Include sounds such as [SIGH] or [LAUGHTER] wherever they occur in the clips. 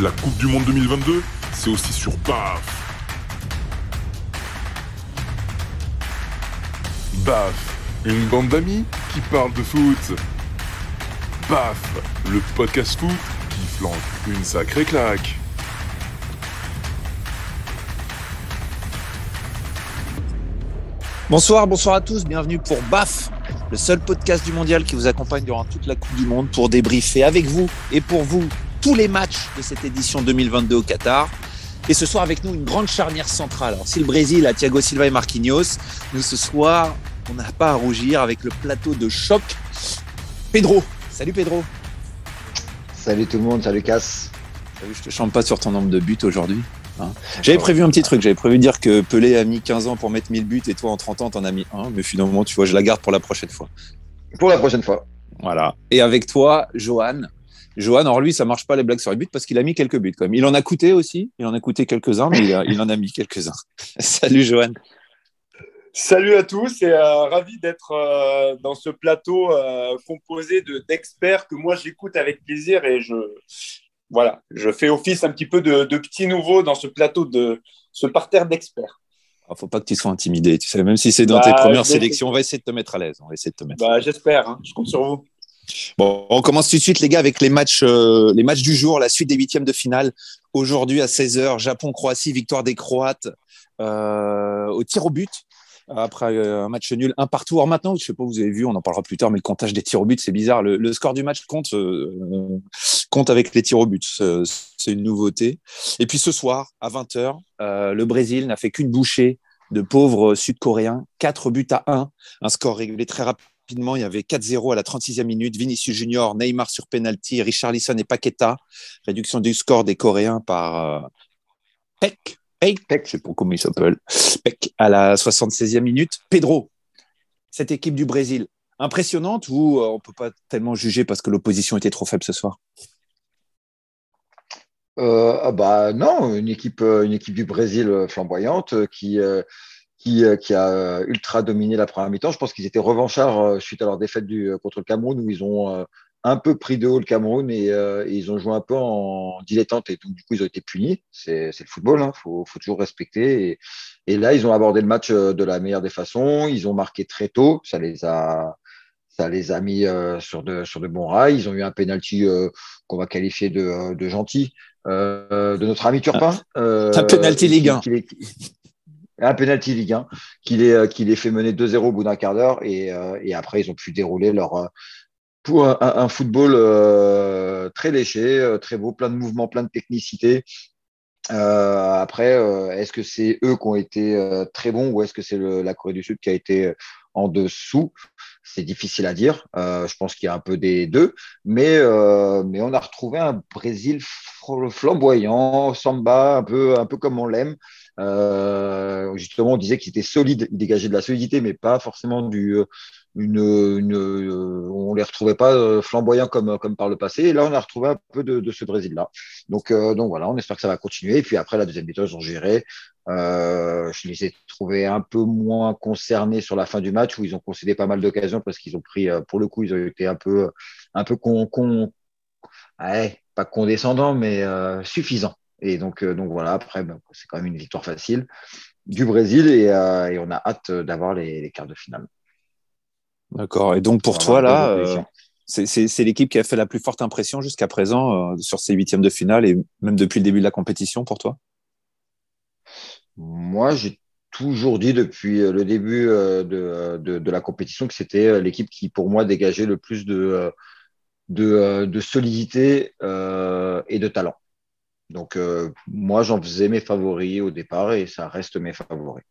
La Coupe du Monde 2022, c'est aussi sur BAF. BAF, une bande d'amis qui parle de foot. BAF, le podcast foot qui flanque une sacrée claque. Bonsoir, bonsoir à tous, bienvenue pour BAF, le seul podcast du mondial qui vous accompagne durant toute la Coupe du Monde pour débriefer avec vous et pour vous tous les matchs de cette édition 2022 au Qatar. Et ce soir avec nous une grande charnière centrale. Alors si le Brésil a Thiago Silva et Marquinhos, nous ce soir on n'a pas à rougir avec le plateau de choc. Pedro, salut Pedro. Salut tout le monde, salut Cass. Je te chante pas sur ton nombre de buts aujourd'hui. Hein. J'avais prévu un petit truc, j'avais prévu de dire que Pelé a mis 15 ans pour mettre 1000 buts et toi en 30 ans t'en as mis un, mais finalement tu vois, je la garde pour la prochaine fois. Pour la prochaine fois. Voilà. Et avec toi, Johan. Johan, alors lui, ça marche pas les blagues sur les buts parce qu'il a mis quelques buts quand même. Il en a coûté aussi, il en a coûté quelques-uns, mais il, en a mis quelques-uns. [LAUGHS] Salut Johan. Salut à tous et euh, ravi d'être euh, dans ce plateau euh, composé d'experts que moi j'écoute avec plaisir et je, voilà, je fais office un petit peu de, de petit nouveau dans ce plateau de ce parterre d'experts. Il ah, ne faut pas que tu sois intimidé, tu sais, même si c'est dans tes bah, premières sélections, on va essayer de te mettre à l'aise. On va essayer de te mettre. Bah, J'espère, hein, je compte sur vous. Bon, on commence tout de suite, les gars, avec les matchs, euh, les matchs du jour, la suite des huitièmes de finale. Aujourd'hui à 16h, Japon-Croatie, victoire des Croates euh, au tir au but après euh, un match nul, un partout. Alors maintenant, je sais pas, vous avez vu, on en parlera plus tard, mais le comptage des tirs au but, c'est bizarre. Le, score du match compte, avec les tirs au but. C'est une nouveauté. Et puis ce soir, à 20h, euh, le Brésil n'a fait qu'une bouchée de pauvres Sud-Coréens, 4 buts à 1, un score réglé très rapidement. Il y avait 4-0 à la 36e minute. Vinicius Junior, Neymar sur penalty, Richarlison et Paqueta. Réduction du score des Coréens par Peck, Peck, je sais pas comment il s'appelle, Peck à la 76e minute. Pedro, cette équipe du Brésil, impressionnante ou euh, on peut pas tellement juger parce que l'opposition était trop faible ce soir? Euh, ah bah non, une équipe, euh, une équipe du Brésil flamboyante qui, qui, qui, a ultra dominé la première mi-temps. Je pense qu'ils étaient revanchards suite à leur défaite du, contre le Cameroun où ils ont un peu pris de haut le Cameroun euh, et, ils ont joué un peu en dilettante et donc du coup ils ont été punis. C'est le football, il hein. faut, faut, toujours respecter. Et, là ils ont abordé le match euh, de la meilleure des façons. Ils ont marqué très tôt, ça les a ça les a mis euh, sur de sur de bons rails. Ils ont eu un penalty qu'on va qualifier de, de gentil de notre ami Turpin. un penalty Ligue 1. Un penalty Ligue 1 qui les, qui les fait mener 2-0 au bout d'un quart d'heure et, et, après ils ont pu dérouler leur, pour un, football euh, très léché, euh, très beau, plein de mouvements, plein de technicité. Euh, après, est-ce que c'est eux qui ont été très bons ou est-ce que c'est la Corée du Sud qui a été en dessous? C'est difficile à dire. je pense qu'il y a un peu des deux, mais, on a retrouvé un Brésil flamboyant, samba, un un peu comme on l'aime. Justement, on disait qu'il était solide, il dégageait de la solidité, mais pas forcément du, une, une euh, on les retrouvait pas euh, flamboyants comme, comme par le passé. Et là, on a retrouvé un peu de, de ce Brésil-là. Donc, euh, donc voilà, on espère que ça va continuer. Et puis après, la deuxième ils ont géré. Euh, je les ai trouvés un peu moins concernés sur la fin du match où ils ont concédé pas mal d'occasions parce qu'ils ont pris, pour le coup, ils ont été un peu, un peu con, con pas condescendants, mais euh, suffisants. Et donc, donc voilà, après, ben, c'est quand même une victoire facile du Brésil et, et on a hâte d'avoir les, les quarts de finale. D'accord. Et donc pour toi, là, euh, c'est l'équipe qui a fait la plus forte impression jusqu'à présent euh, sur ces huitièmes de finale et même depuis le début de la compétition pour toi? Moi, j'ai toujours dit depuis euh, le début de, de, la compétition que c'était l'équipe qui, pour moi, dégageait le plus de, de, de solidité et de talent. Donc, moi, j'en faisais mes favoris au départ et ça reste mes favoris.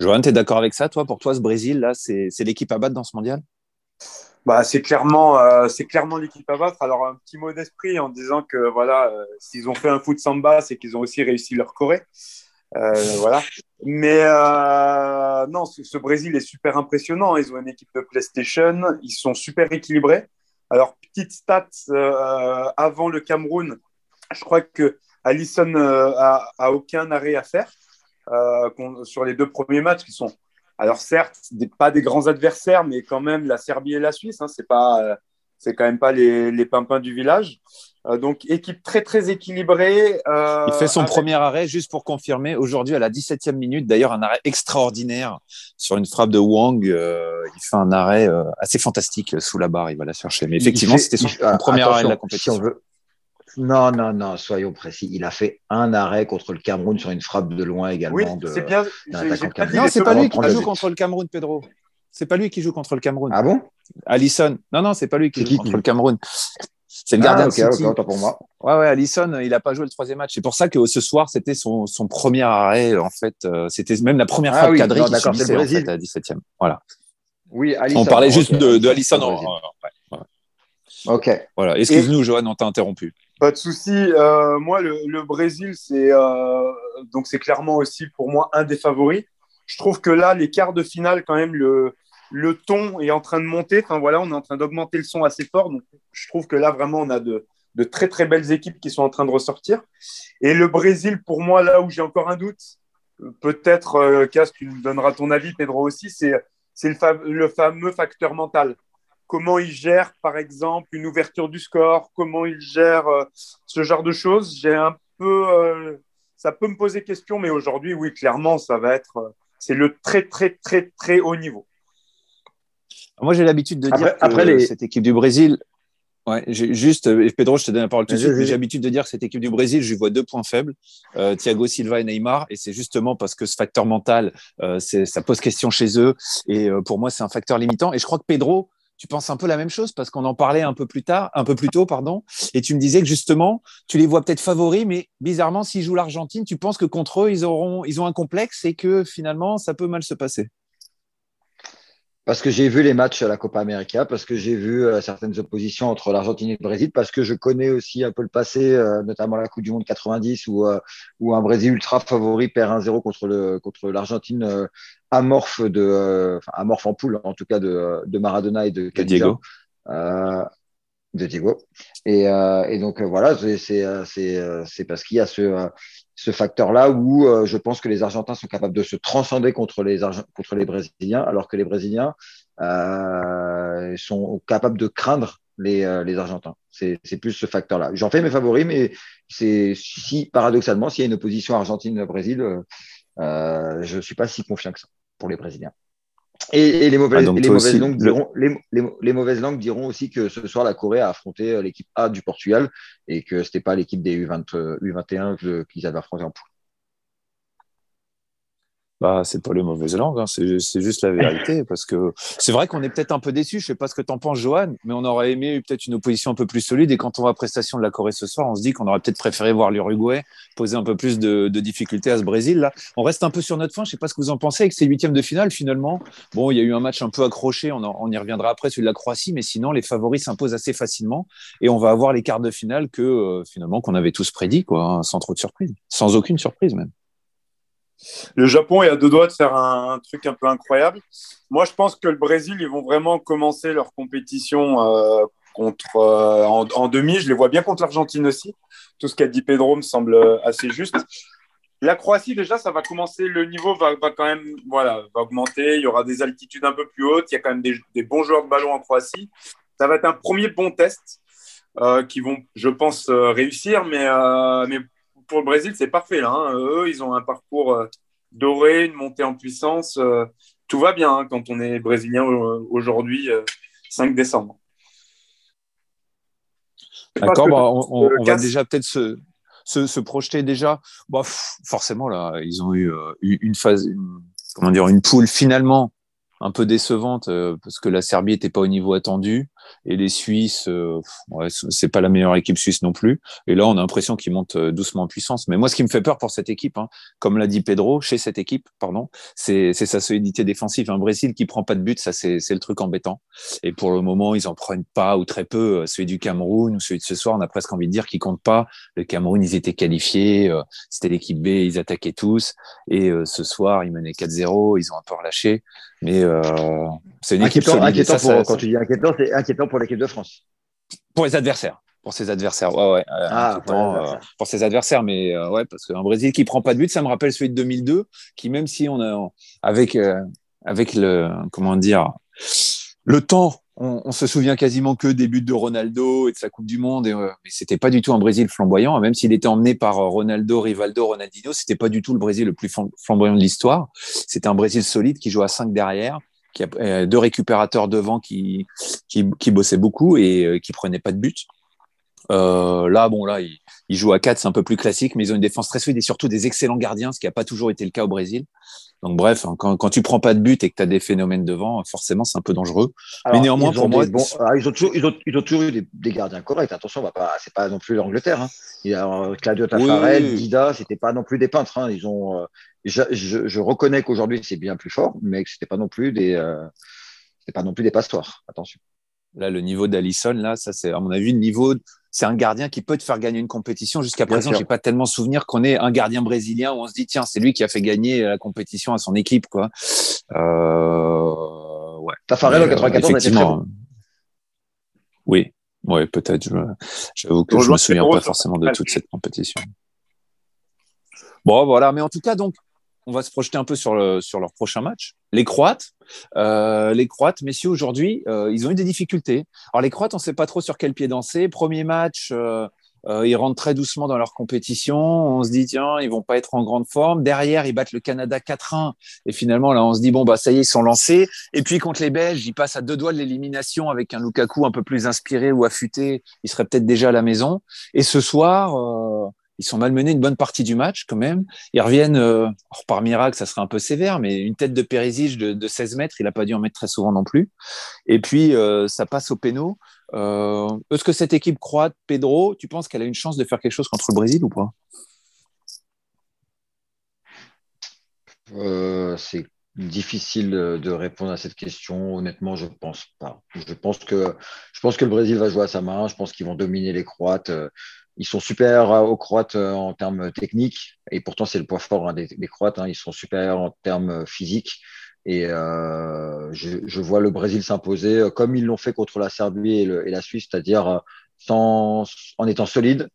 Johan, tu es d'accord avec ça, toi? Pour toi, ce Brésil, là, c'est l'équipe à battre dans ce mondial? Bah, c'est clairement, euh, c'est clairement l'équipe à battre. Alors, un petit mot d'esprit en disant que voilà, euh, s'ils ont fait un foot samba, c'est qu'ils ont aussi réussi leur Corée. Euh, voilà. Mais non, ce, Brésil est super impressionnant. Ils ont une équipe de PlayStation. Ils sont super équilibrés. Alors, petite stat avant le Cameroun, je crois que Allison a, a, aucun arrêt à faire. Euh, sur les deux premiers matchs qui sont, alors certes, pas des grands adversaires, mais quand même la Serbie et la Suisse, hein, c'est pas, euh, c'est quand même pas les, les pimpins du village. Euh, donc, équipe très, très équilibrée. Euh, il fait son premier arrêt, juste pour confirmer, aujourd'hui à la 17e minute. D'ailleurs, un arrêt extraordinaire sur une frappe de Wang. Euh, il fait un arrêt assez fantastique sous la barre. Il va la chercher. Mais effectivement, c'était son, premier arrêt de la compétition. Non, non, non, soyons précis. Il a fait un arrêt contre le Cameroun sur une frappe de loin également. Oui, c'est bien. Non, c'est pas lui qui joue contre le Cameroun, Pedro. C'est pas lui qui joue contre le Cameroun. Ah bon? Allison. Non, non, c'est pas lui qui joue contre le Cameroun. C'est le gardien ah, de autant pour moi. Ouais, ouais, Allison, il n'a pas joué le troisième match. C'est pour ça que ce soir, c'était son, son, premier arrêt. En fait, euh, c'était même la première fois ah, oui, cadré qu'il subissait en fait, à 17e. Voilà. Oui, Allison. On parlait juste de, de Allison. Ok. Voilà. Excuse-nous, Johan, on t'a interrompu. Pas de souci. Euh, moi, le, Brésil, c'est euh, c'est clairement aussi pour moi un des favoris. Je trouve que là, les quarts de finale, quand même, le, le ton est en train de monter. Enfin voilà, on est en train d'augmenter le son assez fort. Donc je trouve que là vraiment on a de, très très belles équipes qui sont en train de ressortir. Et le Brésil, pour moi, là où j'ai encore un doute, peut-être, euh, Cas, tu nous donneras ton avis, Pedro aussi, c'est le, le, fameux facteur mental. Comment il gère, par exemple, une ouverture du score, comment il gère euh, ce genre de choses. J'ai un peu, euh, ça peut me poser question, mais aujourd'hui, oui, clairement, ça va être, c'est le très très très très haut niveau. Moi, j'ai l'habitude de dire que cette équipe du Brésil, Ouais, juste, euh, Pedro, je te donne la parole tout de suite, j'ai l'habitude de dire que cette équipe du Brésil, je vois deux points faibles, euh, Thiago Silva et Neymar, et c'est justement parce que ce facteur mental, euh, ça pose question chez eux, et euh, pour moi, c'est un facteur limitant. Et je crois que Pedro, tu penses un peu la même chose parce qu'on en parlait un peu plus tard, un peu plus tôt, pardon, et tu me disais que justement, tu les vois peut-être favoris, mais bizarrement, s'ils jouent l'Argentine, tu penses que contre eux, ils auront, ils ont un complexe et que finalement, ça peut mal se passer? Parce que j'ai vu les matchs à la Copa América, parce que j'ai vu euh, certaines oppositions entre l'Argentine et le Brésil, parce que je connais aussi un peu le passé, euh, notamment la Coupe du Monde 90, où, euh, où un Brésil ultra favori perd 1-0 contre le contre l'Argentine amorphe de, enfin, amorphe en poule, en tout cas de, de Maradona et de, de Diego. de Diego. Et, et donc voilà, c'est c'est parce qu'il y a ce ce facteur-là où euh, je pense que les Argentins sont capables de se transcender contre les, contre les Brésiliens, alors que les Brésiliens euh, sont capables de craindre les, euh, les Argentins. C'est plus ce facteur-là. J'en fais mes favoris, mais c'est si paradoxalement, s'il y a une opposition Argentine-Brésil, euh, je ne suis pas si confiant que ça pour les Brésiliens. Et, les, mauvaises, ah, les, mauvaises langues diront, les, les, mauvaises langues diront aussi que ce soir, la Corée a affronté euh, l'équipe A du Portugal et que ce n'était pas l'équipe des U20, U21 qu'ils avaient affronté en poule. Bah, c'est pas les mauvaises langues, hein. c'est juste la vérité. [LAUGHS] Parce que c'est vrai qu'on est peut-être un peu déçu. Je sais pas ce que tu en penses, Johan, mais on aurait aimé peut-être une opposition un peu plus solide. Et quand on voit la prestation de la Corée ce soir, on se dit qu'on aurait peut-être préféré voir l'Uruguay poser un peu plus de, difficultés à ce Brésil. Là, on reste un peu sur notre fin. Je sais pas ce que vous en pensez avec ces huitièmes de finale. Finalement, bon, il y a eu un match un peu accroché. On, y reviendra après celui de la Croatie, mais sinon les favoris s'imposent assez facilement. Et on va avoir les quarts de finale que euh, finalement qu'on avait tous prédit, quoi, hein, sans trop de surprise, sans aucune surprise même. Le Japon est à deux doigts de faire un, truc un peu incroyable. Moi, je pense que le Brésil, ils vont vraiment commencer leur compétition euh, contre, euh, en, demi. Je les vois bien contre l'Argentine aussi. Tout ce qu'a dit Pedro me semble assez juste. La Croatie, déjà, ça va commencer. Le niveau va, quand même voilà, va augmenter. Il y aura des altitudes un peu plus hautes. Il y a quand même des, bons joueurs de ballon en Croatie. Ça va être un premier bon test euh, qui vont, je pense, réussir. Mais, mais pour le Brésil, c'est parfait. Là, hein. Eux, ils ont un parcours euh, doré, une montée en puissance. Euh, tout va bien hein, quand on est brésilien euh, aujourd'hui, 5 décembre. D'accord, bah, on, va déjà peut-être se, se, projeter déjà. Bah, forcément, là, ils ont eu une phase, comment dire, une poule finalement un peu décevante parce que la Serbie n'était pas au niveau attendu. Et les Suisses, euh, ouais, c'est pas la meilleure équipe suisse non plus. Et là, on a l'impression qu'ils montent euh, doucement en puissance. Mais moi, ce qui me fait peur pour cette équipe, hein, comme l'a dit Pedro, chez cette équipe, pardon, c'est sa solidité défensive. Un Brésil qui prend pas de but, ça c'est le truc embêtant. Et pour le moment, ils en prennent pas ou très peu. Euh, celui du Cameroun ou celui de ce soir, on a presque envie de dire qu'ils comptent pas. Le Cameroun, ils étaient qualifiés. Euh, C'était l'équipe B, ils attaquaient tous. Et ce soir, ils menaient 4-0. Ils ont un peu relâché. Mais c'est une équipe solide. Inquiétant pour, quand tu dis inquiétant, c'est inquiétant pour l'équipe de France. Pour les adversaires. Pour ses adversaires, ouais, ouais. Euh, ah, euh, pour ses adversaires, mais euh, ouais, parce qu'un Brésil qui prend pas de but, ça me rappelle celui de 2002, qui même si on a avec avec le comment dire le temps on, se souvient quasiment que des buts de Ronaldo et de sa Coupe du Monde. Et, mais c'était pas du tout un Brésil flamboyant. Même s'il était emmené par Ronaldo, Rivaldo, Ronaldinho, c'était pas du tout le Brésil le plus flamboyant de l'histoire. C'était un Brésil solide qui joue à 5 derrière, qui a deux récupérateurs devant qui, qui, qui bossaient beaucoup et qui prenaient pas de but. Euh, là, bon, là, ils, jouent à 4, c'est un peu plus classique, mais ils ont une défense très solide et surtout des excellents gardiens, ce qui n'a pas toujours été le cas au Brésil. Donc, bref, hein, quand, quand tu prends pas de but et que tu as des phénomènes devant, forcément, c'est un peu dangereux. mais néanmoins, pour moi. Ah, ils, ont toujours, ils, ont, ils, ont, toujours, eu des, gardiens corrects. Attention, pas, c'est pas non plus l'Angleterre. Hein. Il y a Claudio Taffarel, Dida, c'était pas non plus des peintres. Hein. Ils ont, euh, je, je, reconnais qu'aujourd'hui, c'est bien plus fort, mais que c'était pas non plus des, euh, pas non plus des pastoires. Attention. Là, le niveau d'Alisson, là, ça, c'est, à mon avis, le niveau c'est un gardien qui peut te faire gagner une compétition. Jusqu'à présent, j'ai pas tellement souvenir qu'on ait un gardien brésilien où on se dit tiens, c'est lui qui a fait gagner la compétition à son équipe, quoi. Euh, ouais. Tafarel en 94 effectivement. Oui, ouais, peut-être. J'avoue que je me souviens pas forcément de toute cette compétition. Bon, voilà. Mais en tout cas, donc, on va se projeter un peu sur, le, sur leur prochain match. Les Croates, euh, les Croates, messieurs, aujourd'hui, euh, ils ont eu des difficultés. Alors les Croates, on ne sait pas trop sur quel pied danser. Premier match, euh, ils rentrent très doucement dans leur compétition. On se dit tiens, ils vont pas être en grande forme. Derrière, ils battent le Canada 4-1 et finalement là, on se dit bon bah ça y est, ils sont lancés. Et puis contre les Belges, ils passent à deux doigts de l'élimination avec un Lukaku un peu plus inspiré ou affûté. Il serait peut-être déjà à la maison. Et ce soir ils sont malmenés une bonne partie du match quand même. Ils reviennent, euh, par miracle, ça serait un peu sévère, mais une tête de Périsic de, 16 mètres, il n'a pas dû en mettre très souvent non plus. Et puis, euh, ça passe au pénal. Euh, est-ce que cette équipe croate, Pedro, tu penses qu'elle a une chance de faire quelque chose contre le Brésil ou pas? C'est difficile de répondre à cette question. Honnêtement, je pense pas. Je pense que je pense que le Brésil va jouer à sa main. Je pense qu'ils vont dominer les Croates. Ils sont super aux Croates euh, en termes techniques, et pourtant c'est le point fort hein, des, Croates. Hein. ils sont supérieurs en termes physiques. Et euh, je, vois le Brésil s'imposer euh, comme ils l'ont fait contre la Serbie et, la Suisse, c'est-à-dire en étant solide,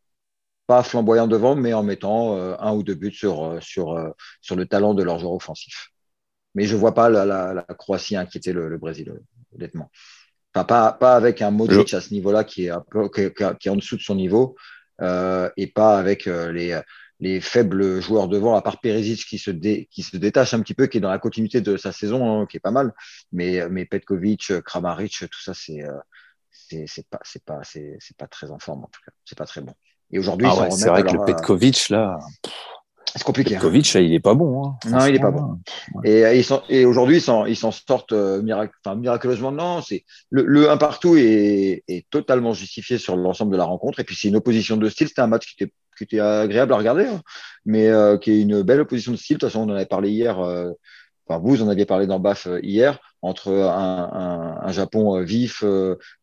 pas flamboyant devant, mais en mettant un ou deux buts sur, sur, sur le talent de leur joueur offensif. Mais je ne vois pas la, Croatie inquiéter le, Brésil, honnêtement. Enfin, pas, pas avec un Modric à ce niveau-là qui est, un peu, qui est en dessous de son niveau, euh, et pas avec euh, les, les faibles joueurs devant, à part Perisic qui se, qui se détache un petit peu, qui est dans la continuité de sa saison, hein, qui est pas mal. Mais, mais Petkovic, Kramaric, tout ça, c'est euh, c'est pas, pas, pas très en forme en tout cas. C'est pas très bon. Et aujourd'hui, ah c'est vrai que le Petkovic, là. C'est compliqué. Hein. Petkovic, il n'est pas bon. Hein, non, il n'est pas bon. Et, et aujourd'hui, ils s'en sortent miraculeusement. Non, c'est le, le 1 partout est, est, totalement justifié sur l'ensemble de la rencontre. Et puis, c'est une opposition de style. C'était un match qui était, qui était agréable à regarder, hein. mais euh, qui est une belle opposition de style. De toute façon, on en avait parlé hier. Euh, enfin, vous en aviez parlé dans BAF euh, hier, entre un, un, Japon vif,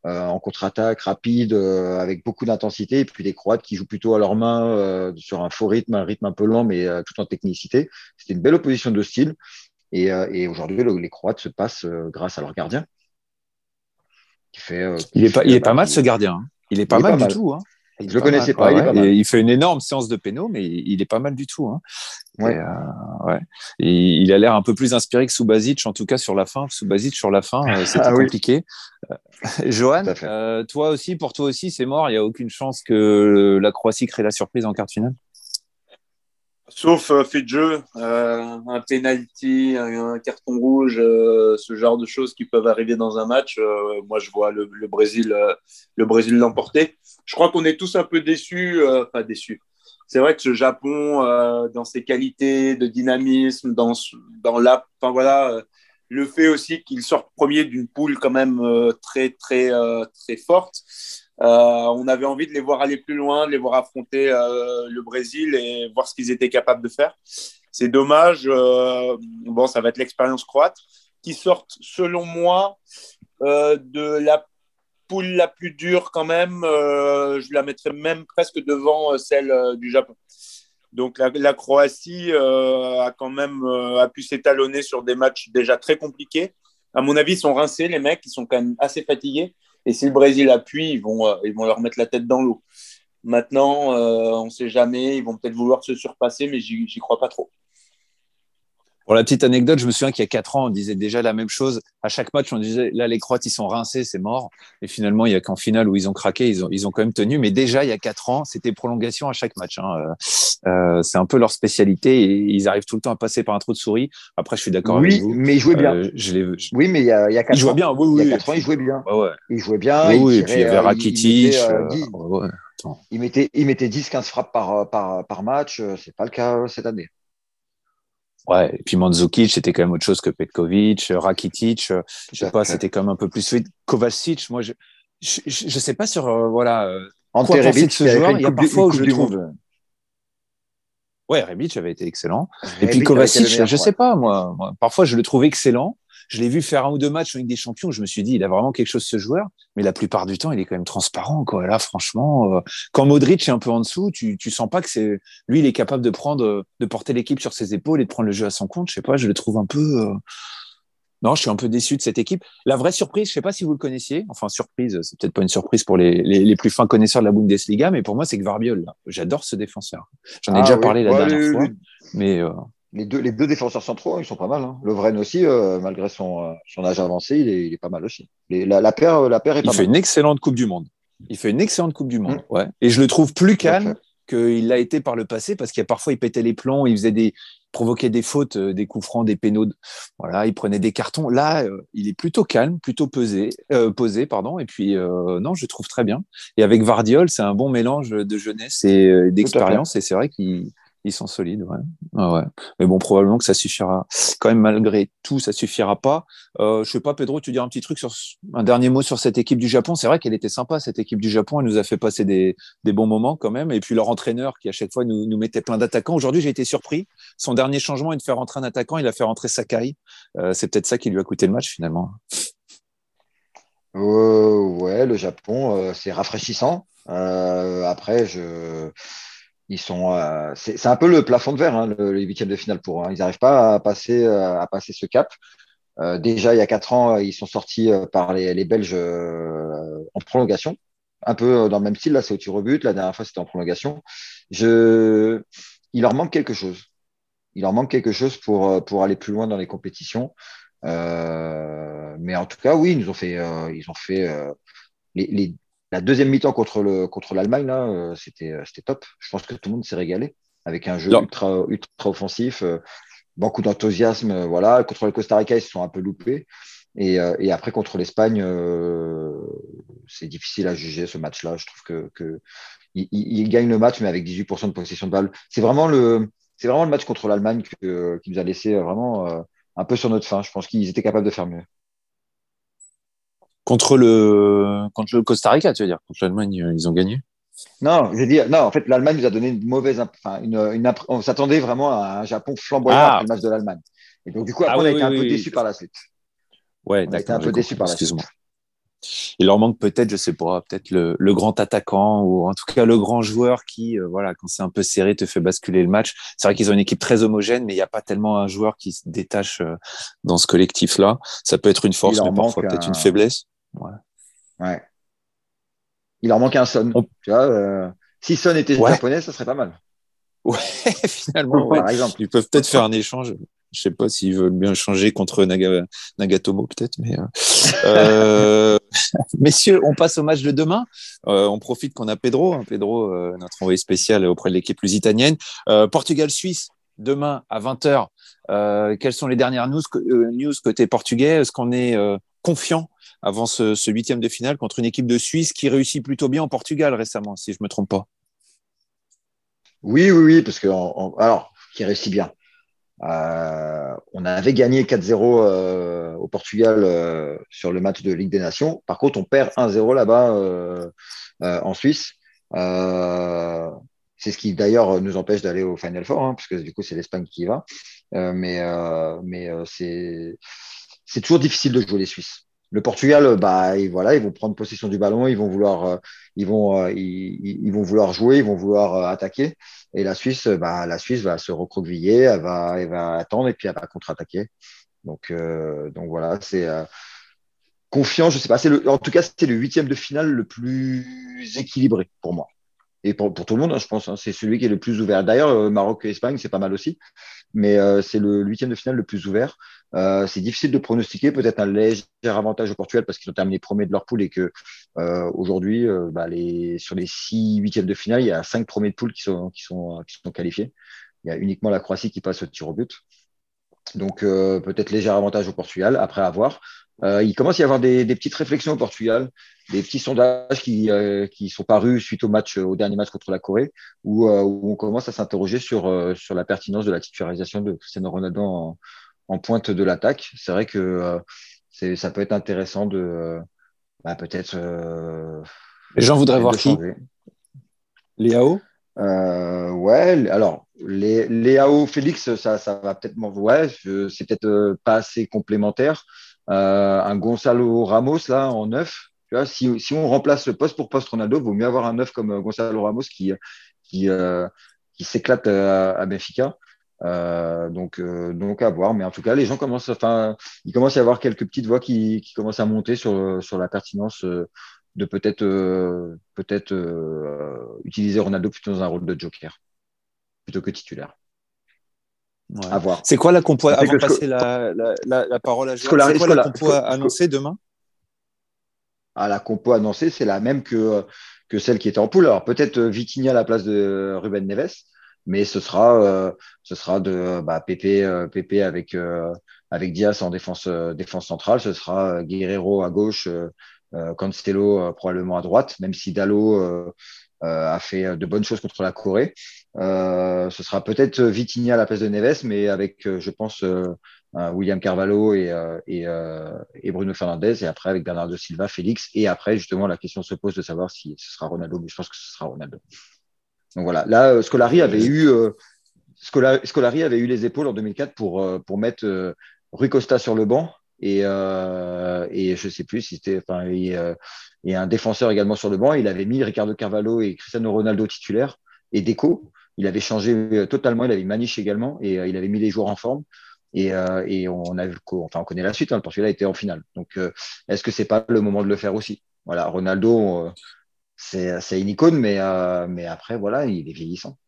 en contre-attaque, rapide, avec beaucoup d'intensité, et puis les Croates qui jouent plutôt à leurs mains sur un faux rythme, un rythme un peu lent, mais tout en technicité. C'était une belle opposition de style. Et, et aujourd'hui, les Croates se passent grâce à leur gardien. Qui fait, il, est pas, il est pas mal ce gardien. Hein. Il est pas, mal, du tout. Hein. Je le connaissais pas. il, fait une énorme séance de péno, mais il est pas mal du tout. Hein. Ouais. Euh, il a l'air un peu plus inspiré que Subasic, en tout cas sur la fin. Subasic sur la fin, euh, c'était [LAUGHS] ah compliqué. Euh, Johan, toi aussi, pour toi aussi, c'est mort. Il n'y a aucune chance que la Croatie crée la surprise en quart de finale? Sauf fait de jeu, un penalty, un, carton rouge, ce genre de choses qui peuvent arriver dans un match. moi, je vois le, le Brésil, le Brésil l'emporter je crois qu'on est tous un peu déçus, euh, pas déçus. C'est vrai que ce Japon, euh, dans ses qualités de dynamisme, dans, dans la, enfin voilà, euh, le fait aussi qu'il sorte premier d'une poule quand même très très très forte. On avait envie de les voir aller plus loin, de les voir affronter le Brésil et voir ce qu'ils étaient capables de faire. C'est dommage. bon, ça va être l'expérience croate qui sortent, selon moi, de la poule la plus dure quand même, euh, je la mettrais même presque devant euh, celle euh, du Japon. Donc la, Croatie a quand même pu s'étalonner sur des matchs déjà très compliqués. À mon avis, ils sont rincés, les mecs, ils sont quand même assez fatigués. Et si le Brésil appuie, ils vont, ils vont leur mettre la tête dans l'eau. Maintenant, on ne sait jamais, ils vont peut-être vouloir se surpasser, mais j'y crois pas trop. Pour la petite anecdote, je me souviens qu'il y a quatre ans, on disait déjà la même chose. À chaque match, on disait là, les Croates, ils sont rincés, c'est mort. Et finalement, il y a qu'en finale où ils ont craqué, ils ont, ils ont quand même tenu. Mais déjà, il y a quatre ans, c'était prolongation à chaque match. Hein. Euh, euh, c'est un peu leur spécialité et ils arrivent tout le temps à passer par un trou de souris. Après, je suis d'accord oui, avec vous. mais ils jouaient bien. Euh, je Oui, mais il y a, il y a quatre Ils jouaient ans, bien, oui, il y oui. a quatre ans, ils jouaient bien. Ouais. Ils jouaient bien. Oui, ils oui, et puis il y avait euh, ils- Rakitic. Ils mettaient, 10 ouais, ouais. ils mettaient, ils mettaient 10-15 frappes par, par, par match. C'est pas le cas cette année. Ouais, et puis Mandzukic, c'était quand même autre chose que Petkovic, euh, Rakitic, euh, je sais pas, c'était quand même un peu plus fluide. Kovacic, moi, je, je, je sais pas sur, euh, voilà. euh, Ante Quoi penser de ce joueur Il y a parfois où je trouve-. Ouais, Rebic avait été excellent. Et puis Kovacic, le meilleur, je ouais. sais pas, moi, moi, parfois je le trouve excellent. Je l'ai vu faire un ou deux matchs avec des champions. Je me suis dit, il a vraiment quelque chose ce joueur. Mais la plupart du temps, il est quand même transparent, quoi. Là, franchement, euh, quand Modric est un peu en dessous, tu, tu sens pas que c'est lui, il est capable de prendre, de porter l'équipe sur ses épaules et de prendre le jeu à son compte. Je sais pas, je le trouve un peu. euh, Non, je suis un peu déçu de cette équipe. La vraie surprise, je sais pas si vous le connaissiez. Enfin, surprise, c'est peut-être pas une surprise pour les, les, les plus fins connaisseurs de la Bundesliga, mais pour moi, c'est que Varbiol. J'adore ce défenseur. J'en ai Ah déjà oui. parlé la Ouais, dernière fois, mais. euh, Les deux, les deux défenseurs centraux, ils sont pas mal. Hein. Lovren aussi, euh, malgré son, euh, son âge avancé, il est, il est pas mal aussi. Les- la, la paire, euh, la paire est Il pas fait mal. une excellente Coupe du Monde. Il fait une excellente Coupe du Monde. Ouais. Et je le trouve plus calme qu'il l'a été par le passé parce qu'il y a parfois il pétait les plombs, il faisait des provoquait des fautes, euh, des coups francs, des pénaux. Voilà, il prenait des cartons. Là, il est plutôt calme, plutôt pesé, posé, pardon. Et puis non, je trouve très bien. Et avec Vardiol, c'est un bon mélange de jeunesse et d'expérience. Et c'est vrai qu'ils ils sont solides. Ouais. Mais bon, probablement que ça suffira. Quand même, malgré tout, ça suffira pas. Euh, je sais pas, Pedro, tu dis un petit truc sur un dernier mot sur cette équipe du Japon? C'est vrai qu'elle était sympa, cette équipe du Japon. Elle nous a fait passer des, des bons moments quand même. Et puis leur entraîneur qui à chaque fois nous, nous mettait plein d'attaquants. Aujourd'hui, j'ai été surpris. Son dernier changement est de faire rentrer un attaquant. Il a fait rentrer Sakai. Euh, c'est peut-être ça qui lui a coûté le match finalement. Euh, ouais, le Japon, euh, c'est rafraîchissant. Euh, après, je... ils sont, euh, c'est un peu le plafond de verre, hein, le- les huitièmes de finale pour eux. hein. Ils n'arrivent pas à passer, euh, à passer ce cap. Euh, déjà, il y a quatre ans, ils sont sortis euh, par les, les Belges euh, en prolongation, un peu euh, dans le même style. Là, c'est au tir au but. La dernière fois, c'était en prolongation. Je... Il leur manque quelque chose. Il leur manque quelque chose pour, euh, pour aller plus loin dans les compétitions. Euh, mais en tout cas, oui, ils nous ont fait, euh, ils ont fait euh, les, les- la deuxième mi-temps contre le contre l'Allemagne là, euh, c'était euh, c'était top. Je pense que tout le monde s'est régalé avec un jeu Non. ultra ultra offensif, euh, beaucoup d'enthousiasme. voilà, contre le Costa Rica, ils se sont un peu loupés. Et, euh, et après contre l'Espagne, euh, c'est difficile à juger ce match-là. Je trouve que, que le match, mais avec 18% de possession de balle. C'est vraiment le c'est vraiment le match contre l'Allemagne qui nous a laissé vraiment un peu sur notre fin. Je pense qu'ils étaient capables de faire mieux. Contre le, contre le Costa Rica, tu veux dire Contre l'Allemagne, euh, ils ont gagné Non, je veux dire, non, en fait, l'Allemagne nous a donné une mauvaise, enfin, une, une on s'attendait vraiment à un Japon flamboyant Ah. après le match de l'Allemagne. Et donc, du coup, après, Ah on a été oui, un peu déçus par la suite. Ouais, On a été d'accord. un peu j'ai déçus par la suite. Excuse-moi. Il leur manque peut-être, je sais pas, peut-être le, le grand attaquant ou en tout cas le grand joueur qui, euh, voilà, quand c'est un peu serré, te fait basculer le match. C'est vrai qu'ils ont une équipe très homogène, mais il n'y a pas tellement un joueur qui se détache euh, dans ce collectif-là. Ça peut être une force, mais parfois peut-être un- une faiblesse. Ouais. Il leur manque un Son. On- Tu vois, euh, si Son était Ouais. japonais, ça serait pas mal. Ouais, [LAUGHS] finalement, ouais. Par exemple. Ils peuvent peut-être faire un échange. Je sais pas s'ils veulent bien changer contre Naga- Nagatomo, peut-être, mais. euh, euh, [LAUGHS] Messieurs, on passe au match de demain. Euh, on profite qu'on a Pedro, hein, Pedro, euh, notre envoyé spécial auprès de l'équipe lusitanienne. Portugal-Suisse, demain à 20h. Euh, quelles sont les dernières news, news côté portugais? Est-ce qu'on est euh, confiant avant ce, huitième de finale contre une équipe de Suisse qui réussit plutôt bien en Portugal récemment, si je me trompe pas Oui, oui, oui, parce que, on- on- alors, qui réussit bien. Euh, on avait gagné 4-0 euh, au Portugal euh, sur le match de Ligue des Nations. Par contre, on perd 1-0 là-bas en Suisse. C'est ce qui d'ailleurs nous empêche d'aller au Final Four, hein, parce que du coup, c'est l'Espagne qui y va. Mais mais c'est toujours difficile de jouer les Suisses. Le Portugal, bah, et voilà, ils vont prendre possession du ballon, ils vont vouloir, euh, ils vont, euh, ils, ils vont vouloir jouer, ils vont vouloir euh, attaquer. Et la Suisse, bah, la Suisse va se recroqueviller, elle va, elle va attendre et puis elle va contre-attaquer. Donc, euh, donc voilà, c'est euh, confiant. Je sais pas. C'est en tout cas, c'était le huitième de finale le plus équilibré pour moi. Et pour, tout le monde, hein, je pense. Hein. c'est celui qui est le plus ouvert. D'ailleurs, Maroc et Espagne, c'est pas mal aussi, mais c'est le huitième de finale le plus ouvert. c'est difficile de pronostiquer, peut-être un léger avantage au Portugal parce qu'ils ont terminé premier de leur poule et que aujourd'hui, bah, sur les six huitièmes de finale, il y a cinq premiers de poule qui sont, qualifiés. Il y a uniquement la Croatie qui passe au tir au but. Donc peut-être léger avantage au Portugal, après avoir. Euh, il commence à y avoir des, petites réflexions au Portugal, des petits sondages qui, euh, qui sont parus suite au match, au dernier match contre la Corée, où, euh, on commence à s'interroger sur, sur la pertinence de la titularisation de Cristiano Ronaldo en, en pointe de l'attaque. C'est vrai que c'est, ça peut être intéressant de bah, peut-être. Les gens voudraient voir qui? Léao? Euh, ouais, alors les, Léao Félix, ça, ça va peut-être ouais, c'est peut-être pas assez complémentaire. Euh, un Gonzalo Ramos là en neuf. Tu vois, si, on remplace le poste pour poste Ronaldo, vaut mieux avoir un neuf comme euh, Gonzalo Ramos qui, qui, euh, s'éclate à, Benfica. donc, donc à voir. Mais en tout cas, les gens commencent, enfin, il commence à y avoir quelques petites voix qui, qui commencent à monter sur, sur la pertinence de peut-être peut-être utiliser Ronaldo plutôt dans un rôle de joker plutôt que titulaire. C'est quoi la compo Avant de passer la, la, parole à Joël, c'est quoi la compo annoncée demain? Ah, La compo annoncée, c'est la même que, que celle qui était en poule. Alors peut-être euh, Vitinha à la place de Ruben Neves, mais ce sera, euh, ce sera de bah, Pépé, euh, avec, avec Diaz en défense, défense centrale. Ce sera Guerrero à gauche, Cancelo probablement à droite, même si Dallo a fait de bonnes choses contre la Corée. Euh, ce sera peut-être Vitinha à la place de Neves, mais avec, euh, je pense, euh, William Carvalho et, Bruno Fernandez, et après avec Bernardo Silva, Félix, et après, justement, la question se pose de savoir si ce sera Ronaldo, mais je pense que ce sera Ronaldo. Donc voilà, là, Scolari avait eu, Scolari avait eu les épaules en 2004 pour, pour mettre Rui Costa sur le banc, et, euh, et je sais plus si c'était enfin et, et, un défenseur également sur le banc il avait mis Ricardo Carvalho et Cristiano Ronaldo titulaires et Deco il avait changé euh, totalement, il avait Maniche également et euh, il avait mis les joueurs en forme. Et, euh, et on, a, enfin, on connaît la suite, hein, le Portugal a été en finale. Donc, est-ce que c'est pas le moment de le faire aussi? Voilà, Ronaldo, c'est une icône, mais, mais après, voilà, il est vieillissant.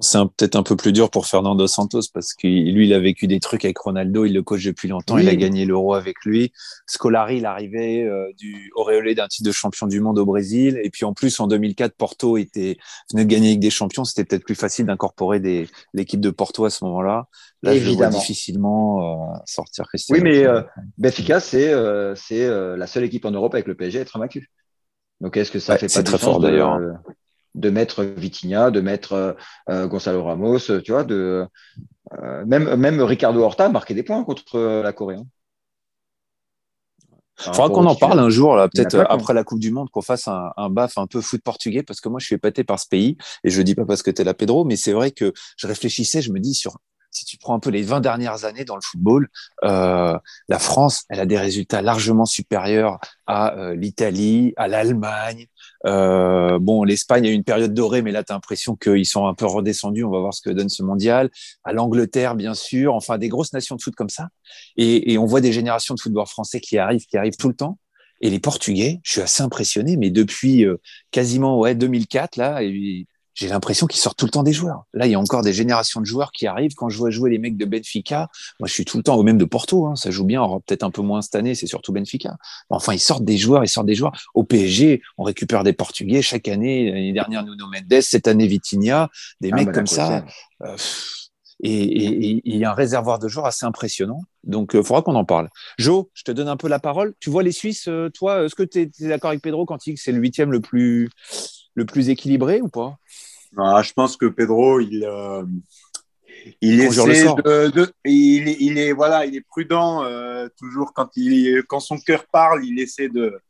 C'est peut-être un peu plus dur pour Fernando Santos parce que lui, il a vécu des trucs avec Ronaldo, il le coach depuis longtemps, il a gagné l'Euro avec lui. Scolari, il arrivait euh, du auréolé d'un titre de champion du monde au Brésil. Et puis en plus, en 2004, Porto était, venait de gagner avec des champions. C'était peut-être plus facile d'incorporer l'équipe de Porto à ce moment-là. Là, Évidemment. je vois difficilement euh, sortir Christian. Oui, mais euh, Benfica, c'est c'est la seule équipe en Europe avec le PSG à être invaincu. Donc est-ce que ça fait pas très fort d'ailleurs de mettre Vitinha, de mettre euh, euh, Gonzalo Ramos, tu vois, de, euh, même, même Ricardo Horta marqué des points contre la Corée. Hein. Il faudra qu'on en parle un jour, peut-être après la Coupe du Monde, qu'on fasse un, un baf un peu foot portugais, parce que moi, je suis épaté par ce pays, et je ne dis pas parce que tu es là, Pedro, mais c'est vrai que je réfléchissais, je me dis, sur si tu prends un peu les 20 dernières années dans le football, euh, la France, elle a des résultats largement supérieurs à euh, l'Italie, à l'Allemagne. Euh, bon, l'Espagne a eu une période dorée, mais là, tu as l'impression qu'ils sont un peu redescendus. On va voir ce que donne ce mondial. À l'Angleterre, bien sûr. Enfin, des grosses nations de foot comme ça. Et, et on voit des générations de footballeurs français qui arrivent, qui arrivent tout le temps. Et les Portugais, je suis assez impressionné, mais depuis euh, quasiment ouais 2004 là, j'ai l'impression qu'ils sortent tout le temps des joueurs. Là, il y a encore des générations de joueurs qui arrivent. Quand je vois jouer les mecs de Benfica, moi, je suis tout le temps au même de Porto. Hein, ça joue bien, peut-être un peu moins cette année, c'est surtout Benfica. Enfin, ils sortent des joueurs, ils sortent des joueurs. Au PSG, on récupère des Portugais chaque année. L'année dernière, Nuno Mendes, cette année, Vitinha, des ah, mecs comme ça. Euh, et il y a un réservoir de joueurs assez impressionnant. Donc, il euh, faudra qu'on en parle. Jo, je te donne un peu la parole. Tu vois les Suisses, euh, toi, est-ce que tu es, d'accord avec Pedro quand il dit que c'est le huitième le plus, le plus équilibré ou pas? Ah, je pense que Pedro, il, euh, il essaie de, il, il, est voilà, il est prudent euh, toujours quand il quand son cœur parle, il essaie de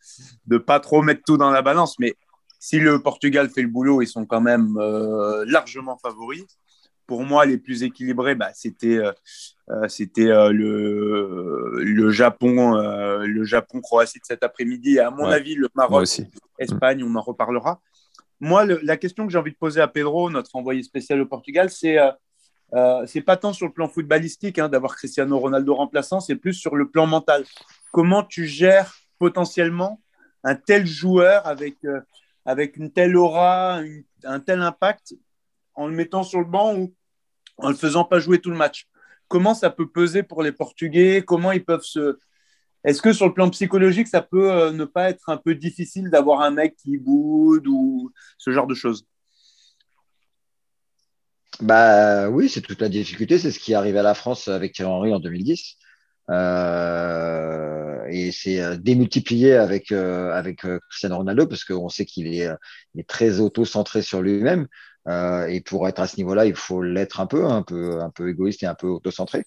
de pas trop mettre tout dans la balance. Mais si le Portugal fait le boulot, ils sont quand même euh, largement favoris. Pour moi, les plus équilibrés, bah, c'était c'était le le Japon le Japon Croatie de cet après-midi. Et à mon avis, le Maroc Espagne, on en reparlera moi, la question que j'ai envie de poser à Pedro, notre envoyé spécial au Portugal, c'est euh, euh c'est pas tant sur le plan footballistique hein, d'avoir Cristiano Ronaldo remplaçant, c'est plus sur le plan mental. Comment tu gères potentiellement un tel joueur avec, euh, avec une telle aura, un tel impact en le mettant sur le banc ou en le faisant pas jouer tout le match? Comment ça peut peser pour les Portugais? Comment ils peuvent se. Est-ce que sur le plan psychologique, ça peut euh, ne pas être un peu difficile d'avoir un mec qui boude ou ce genre de choses? Bah oui, c'est toute la difficulté. C'est ce qui est arrivé à la France avec Thierry Henry en 2010. Euh, et c'est euh, démultiplié avec avec Cristiano Ronaldo parce qu'on sait qu'il est, très auto-centré sur lui-même. Euh, et pour être à ce niveau-là, il faut l'être un peu, un peu, un peu égoïste et un peu autocentré.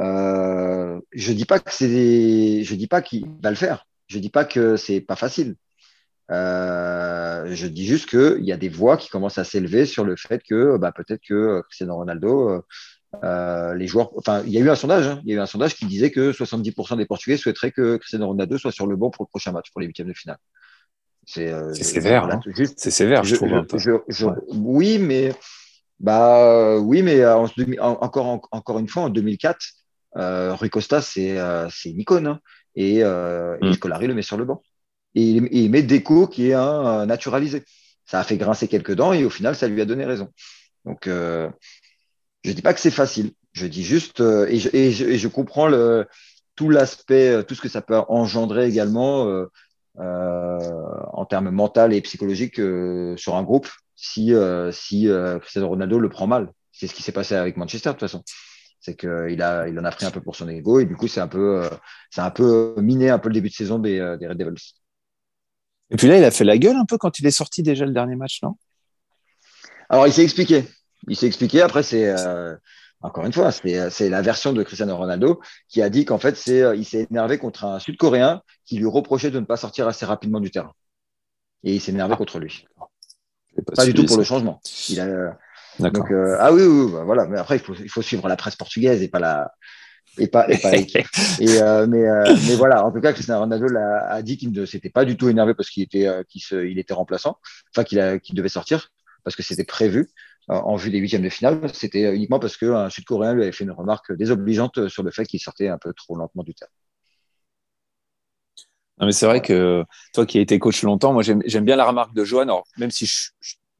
Euh, je dis pas que c'est, je dis pas qu'il va le faire. Je dis pas que c'est pas facile. Euh, je dis juste qu'il y a des voix qui commencent à s'élever sur le fait que bah, peut-être que Cristiano Ronaldo, euh, les joueurs, enfin, il y a eu un sondage, hein. il y a eu un sondage qui disait que 70% des Portugais souhaiteraient que Cristiano Ronaldo soit sur le banc pour le prochain match, pour les huitièmes de finale. Euh, c'est sévère. Hein. C'est sévère, je, trouve. oui, mais bah oui, mais encore encore une fois, en 2004, euh, Rui Costa c'est une icône hein. et, euh, mm. Scolari le met sur le banc et, il met Deco qui est un naturalisé. Ça a fait grincer quelques dents et au final, ça lui a donné raison. Donc, je dis pas que c'est facile. Je dis juste et je, et, je, comprends le, tout l'aspect, tout ce que ça peut engendrer également euh, en termes mental et psychologiques euh, sur un groupe si, euh, si Cristiano Ronaldo le prend mal. C'est ce qui s'est passé avec Manchester de toute façon c'est qu'il a, il en a pris un peu pour son ego et du coup c'est un peu, c'est un peu miné un peu le début de saison des, des, Red Devils. Et puis là, il a fait la gueule un peu quand il est sorti déjà le dernier match, non? Alors il s'est expliqué. Il s'est expliqué. Après c'est, encore une fois, c'est la version de Cristiano Ronaldo qui a dit qu'en fait, c'est, euh, il s'est énervé contre un Sud-Coréen qui lui reprochait de ne pas sortir assez rapidement du terrain. Et il s'est énervé ah. contre lui. Pas, du tout pour le changement. Il a, euh, donc, euh, ah oui, oui, bah, voilà. Mais après, il faut, il faut suivre la presse portugaise et pas la, et pas, et pas [LAUGHS] et, mais, mais voilà, en tout cas, Cristiano Ronaldo a, a dit qu'il ne s'était pas du tout énervé parce qu'il était, se, il était remplaçant, enfin qu'il, devait sortir parce que c'était prévu en vue des huitièmes de finale, c'était uniquement parce qu'un Sud-Coréen lui avait fait une remarque désobligeante sur le fait qu'il sortait un peu trop lentement du terrain. Non, mais c'est vrai que toi qui as été coach longtemps, moi j'aime bien la remarque de Johan. Alors, même si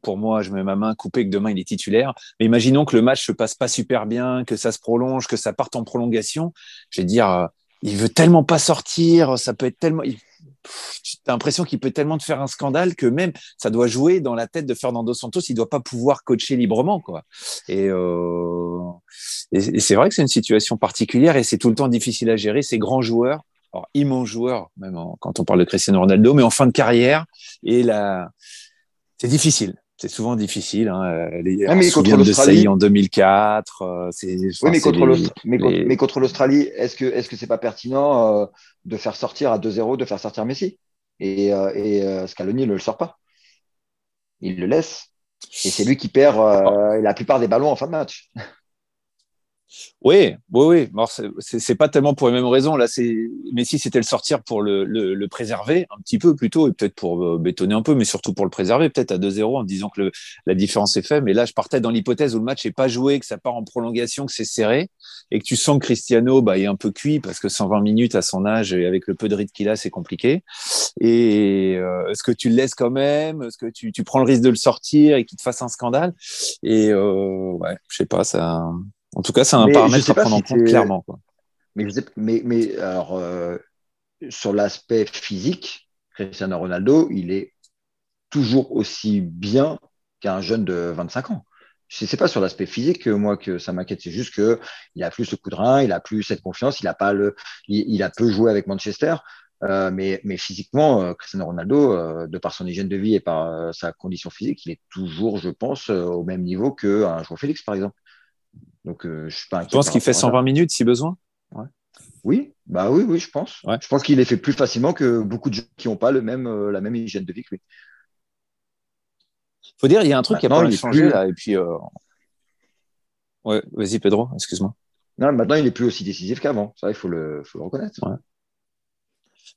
pour moi, je mets ma main coupée que demain il est titulaire, mais imaginons que le match se passe pas super bien, que ça se prolonge, que ça parte en prolongation. Je vais dire, euh, il veut tellement pas sortir, ça peut être tellement, tu as l'impression qu'il peut tellement te faire un scandale que même ça doit jouer dans la tête de Fernando Santos, il doit pas pouvoir coacher librement quoi. Et, euh, c'est vrai que c'est une situation particulière et c'est tout le temps difficile à gérer. Ces grands joueurs, alors immenses joueurs même quand on parle de Cristiano Ronaldo, mais en fin de carrière et là c'est difficile c'est souvent difficile. Hein. Les, ah, mais contre l'Australie en 2004. Euh, oui, mais contre, l'Australie, est-ce que est-ce que c'est pas pertinent euh, de faire sortir à 2-0, de faire sortir Messi? Et, euh, et Scaloni ne le sort pas. Il le laisse. Et c'est lui qui perd la plupart des ballons en fin de match. Oui, oui, oui. C'est pas tellement pour les mêmes raisons. Là, c'est Messi, c'était le sortir pour le, le, préserver un petit peu plutôt, et peut-être pour euh, bétonner un peu, mais surtout pour le préserver, peut-être à 2-0 en disant que la différence est faite. Mais là, je partais dans l'hypothèse où le match n'est pas joué, que ça part en prolongation, que c'est serré, et que tu sens que Cristiano bah, est un peu cuit parce que 120 minutes à son âge et avec le peu de rythme qu'il a, c'est compliqué. Et euh, est-ce que tu le laisses quand même? Est-ce que tu, tu prends le risque de le sortir et qu'il te fasse un scandale? Et euh, ouais, je sais pas, ça. En tout cas, c'est un paramètre à prendre en compte clairement. Mais, mais, mais alors, euh, sur l'aspect physique, Cristiano Ronaldo, il est toujours aussi bien qu'un jeune de 25 ans. Ce n'est pas sur l'aspect physique que moi que ça m'inquiète, c'est juste que il a plus ce coup de rein, il a plus cette confiance, il a pas le, il, a peu joué avec Manchester, euh, mais, mais, physiquement, euh, Cristiano Ronaldo, de par son hygiène de vie et par sa condition physique, il est toujours, je pense, au même niveau qu'un joueur Félix, par exemple. Donc, euh, je suis pas Tu penses qu'il fait 120 minutes si besoin? Oui, bah oui, oui, je pense. Je pense qu'il les fait plus facilement que beaucoup de gens qui n'ont pas le même, euh, la même hygiène de vie que lui. Faut dire, il y a un truc qui a pas changé là. Et puis, euh, ouais, vas-y, Pedro, excuse-moi. Non, maintenant, il est plus aussi décisif qu'avant. Ça, il faut le, faut le reconnaître.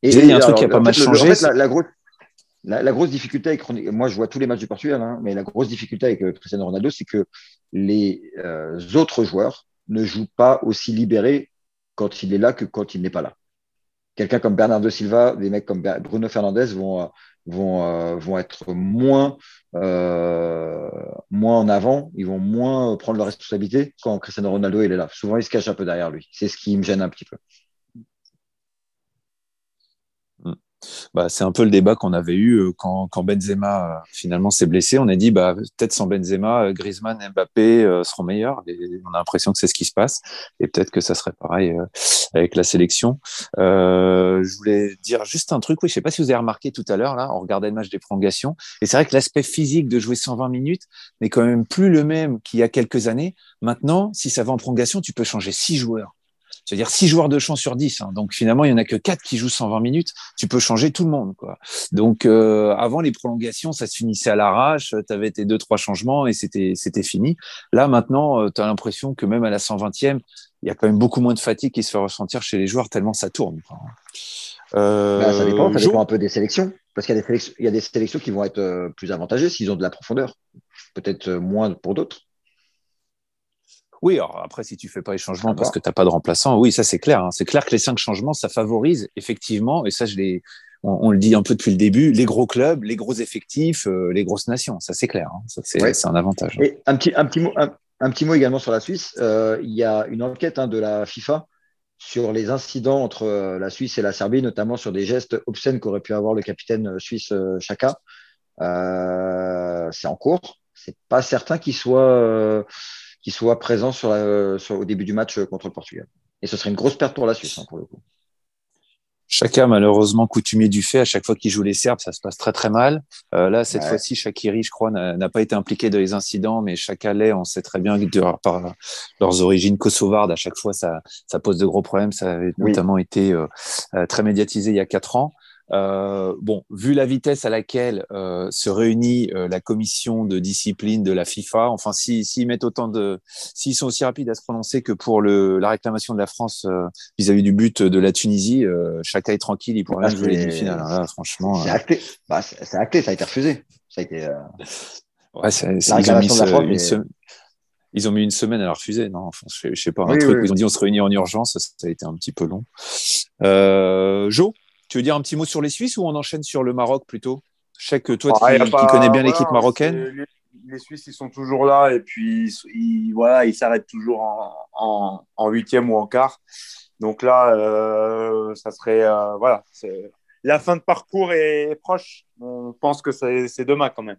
Et, il y a un truc qui a pas mal changé. la, grosse, la, grosse difficulté avec moi je vois tous les matchs du Portugal, hein, mais la grosse difficulté avec Cristiano Ronaldo, c'est que les euh, autres joueurs ne jouent pas aussi libérés quand il est là que quand il n'est pas là. quelqu'un comme Bernardo Silva, des mecs comme Bruno Fernandez vont, vont être moins, en avant, ils vont moins prendre leurs responsabilités quand Cristiano Ronaldo est là. Souvent, il se cache un peu derrière lui. C'est ce qui me gêne un petit peu. Bah, c'est un peu le débat qu'on avait eu euh, quand, Benzema euh, finalement s'est blessé. On a dit bah, peut-être sans Benzema, euh, Griezmann, Mbappé seront meilleurs. Et on a l'impression que c'est ce qui se passe. Et peut-être que ça serait pareil avec la sélection. je voulais dire juste un truc. Oui, je sais pas si vous avez remarqué tout à l'heure là, on regardait le match des prolongations. Et c'est vrai que l'aspect physique de jouer 120 minutes n'est quand même plus le même qu'il y a quelques années. Maintenant, si ça va en prolongation, tu peux changer six joueurs. C'est-à-dire 6 joueurs de champ sur 10. Hein. Donc finalement, il n'y en a que 4 qui jouent 120 minutes. Tu peux changer tout le monde. Quoi. Donc euh, avant les prolongations, ça se finissait à l'arrache. Tu avais tes deux, trois changements et c'était, c'était fini. Là, maintenant, euh, tu as l'impression que même à la 120e, il y a quand même beaucoup moins de fatigue qui se fait ressentir chez les joueurs tellement ça tourne. Euh, bah, ça dépend, ça dépend un peu des sélections. Parce qu'il y a des sélections, il y a des sélections qui vont être plus avantagées s'ils ont de la profondeur. Peut-être moins pour d'autres. Oui, alors après, si tu fais pas les changements parce que tu n'as pas de remplaçant, oui, ça c'est clair. Hein. C'est clair que les cinq changements, ça favorise effectivement, et ça, je l'ai, on, le dit un peu depuis le début, les gros clubs, les gros effectifs, euh, les grosses nations. Ça c'est clair. Hein. c'est, un avantage. Et un petit, un petit mot, un, petit mot également sur la Suisse. Euh, il y a une enquête hein, de la FIFA sur les incidents entre euh, la Suisse et la Serbie, notamment sur des gestes obscènes qu'aurait pu avoir le capitaine suisse Chaka. c'est en cours. C'est pas certain qu'il soit qui soit présent sur, au début du match euh, contre le Portugal. Et ce serait une grosse perte pour la Suisse, hein, pour le coup. Chacun, malheureusement, coutumier du fait, à chaque fois qu'il joue les Serbes, ça se passe très très mal. Euh, là, cette fois-ci, Shakiri, je crois, n'a pas été impliqué dans les incidents, mais chaque allait, on sait très bien que par leurs origines kosovardes, à chaque fois, ça, ça pose de gros problèmes. Ça avait notamment été euh, très médiatisé il y a quatre ans. Euh, bon, vu la vitesse à laquelle euh, se réunit euh, la commission de discipline de la FIFA, enfin, s'ils mettent autant de, s'ils sont aussi rapides à se prononcer que pour le, la réclamation de la France vis-à-vis du but de la Tunisie, chacun est tranquille, il pourrait même jouer les demi-finales. Hein, franchement, c'est acté. Bah, c'est acté, ça a été refusé. Ça a été. Ouais, c'est, ils, ont mis ils ont mis une semaine à la refuser, non enfin, je, sais pas, un truc où ils ont dit on se réunit en urgence, ça, a été un petit peu long. Euh, Jo tu veux dire un petit mot sur les Suisses ou on enchaîne sur le Maroc plutôt? Je sais que toi, ah, qui, connais bien l'équipe marocaine. Les, Suisses, ils sont toujours là et puis ils, voilà, ils s'arrêtent toujours en huitième ou en quart. Donc là, euh, ça serait euh, voilà, la fin de parcours est proche. On pense que c'est demain quand même.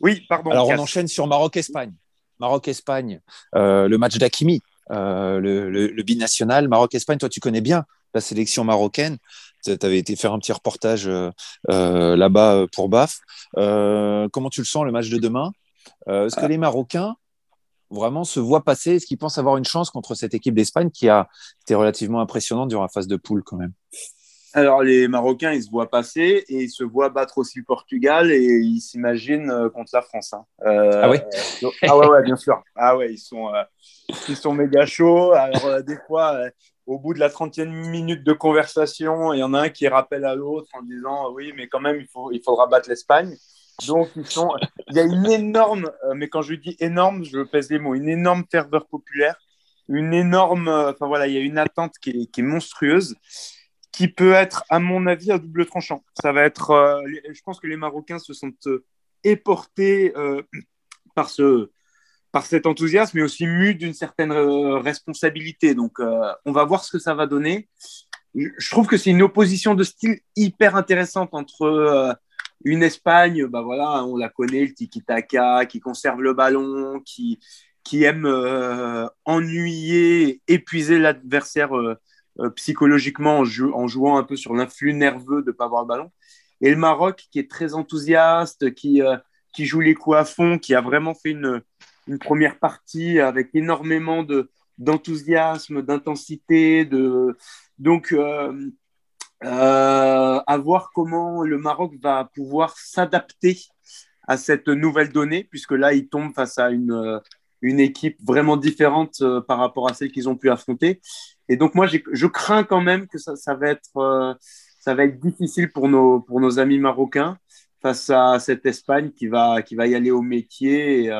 Oui, pardon. Alors on enchaîne sur Maroc-Espagne. Maroc-Espagne, euh, le match d'Akimi, le, le, binational. Maroc-Espagne, toi tu connais bien la sélection marocaine. Tu avais été faire un petit reportage euh, euh, là-bas euh, pour BAF. comment tu le sens le match de demain? Est-ce que ah. les Marocains vraiment se voient passer? Est-ce qu'ils pensent avoir une chance contre cette équipe d'Espagne qui a été relativement impressionnante durant la phase de poule quand même? Alors, les Marocains, ils se voient passer et ils se voient battre aussi le Portugal et ils s'imaginent contre la France. Hein. ah oui Ah ouais, bien sûr. Ah ouais, ils sont, ils sont méga chauds. Alors, des fois, au bout de la 30e minute de conversation, il y en a un qui rappelle à l'autre en disant oui, mais quand même, il, faut, il faudra battre l'Espagne. Donc, ils sont... il y a une énorme, euh, mais quand je dis énorme, je pèse les mots, une énorme ferveur populaire, une énorme, euh, enfin voilà, il y a une attente qui est, qui est, monstrueuse, qui peut être, à mon avis, à double tranchant. Ça va être, euh, je pense que les Marocains se sont éportés par ce, par cet enthousiasme, mais aussi mu d'une certaine euh, responsabilité. Donc, euh, on va voir ce que ça va donner. Je trouve que c'est une opposition de style hyper intéressante entre euh, une Espagne, bah voilà, on la connaît, le tiki-taka, qui conserve le ballon, qui, qui aime ennuyer, épuiser l'adversaire psychologiquement en, jouant un peu sur l'influx nerveux de ne pas avoir le ballon. Et le Maroc, qui est très enthousiaste, qui, qui joue les coups à fond, qui a vraiment fait une, une première partie avec énormément de, d'enthousiasme, d'intensité. De... Donc, euh, euh, à voir comment le Maroc va pouvoir s'adapter à cette nouvelle donnée, puisque là, il tombe face à une, une équipe vraiment différente euh, par rapport à celle qu'ils ont pu affronter. Et donc, moi, je crains quand même que ça, ça, va être, ça va être difficile pour nos, pour nos amis marocains face à cette Espagne qui va, qui va y aller au métier. Et,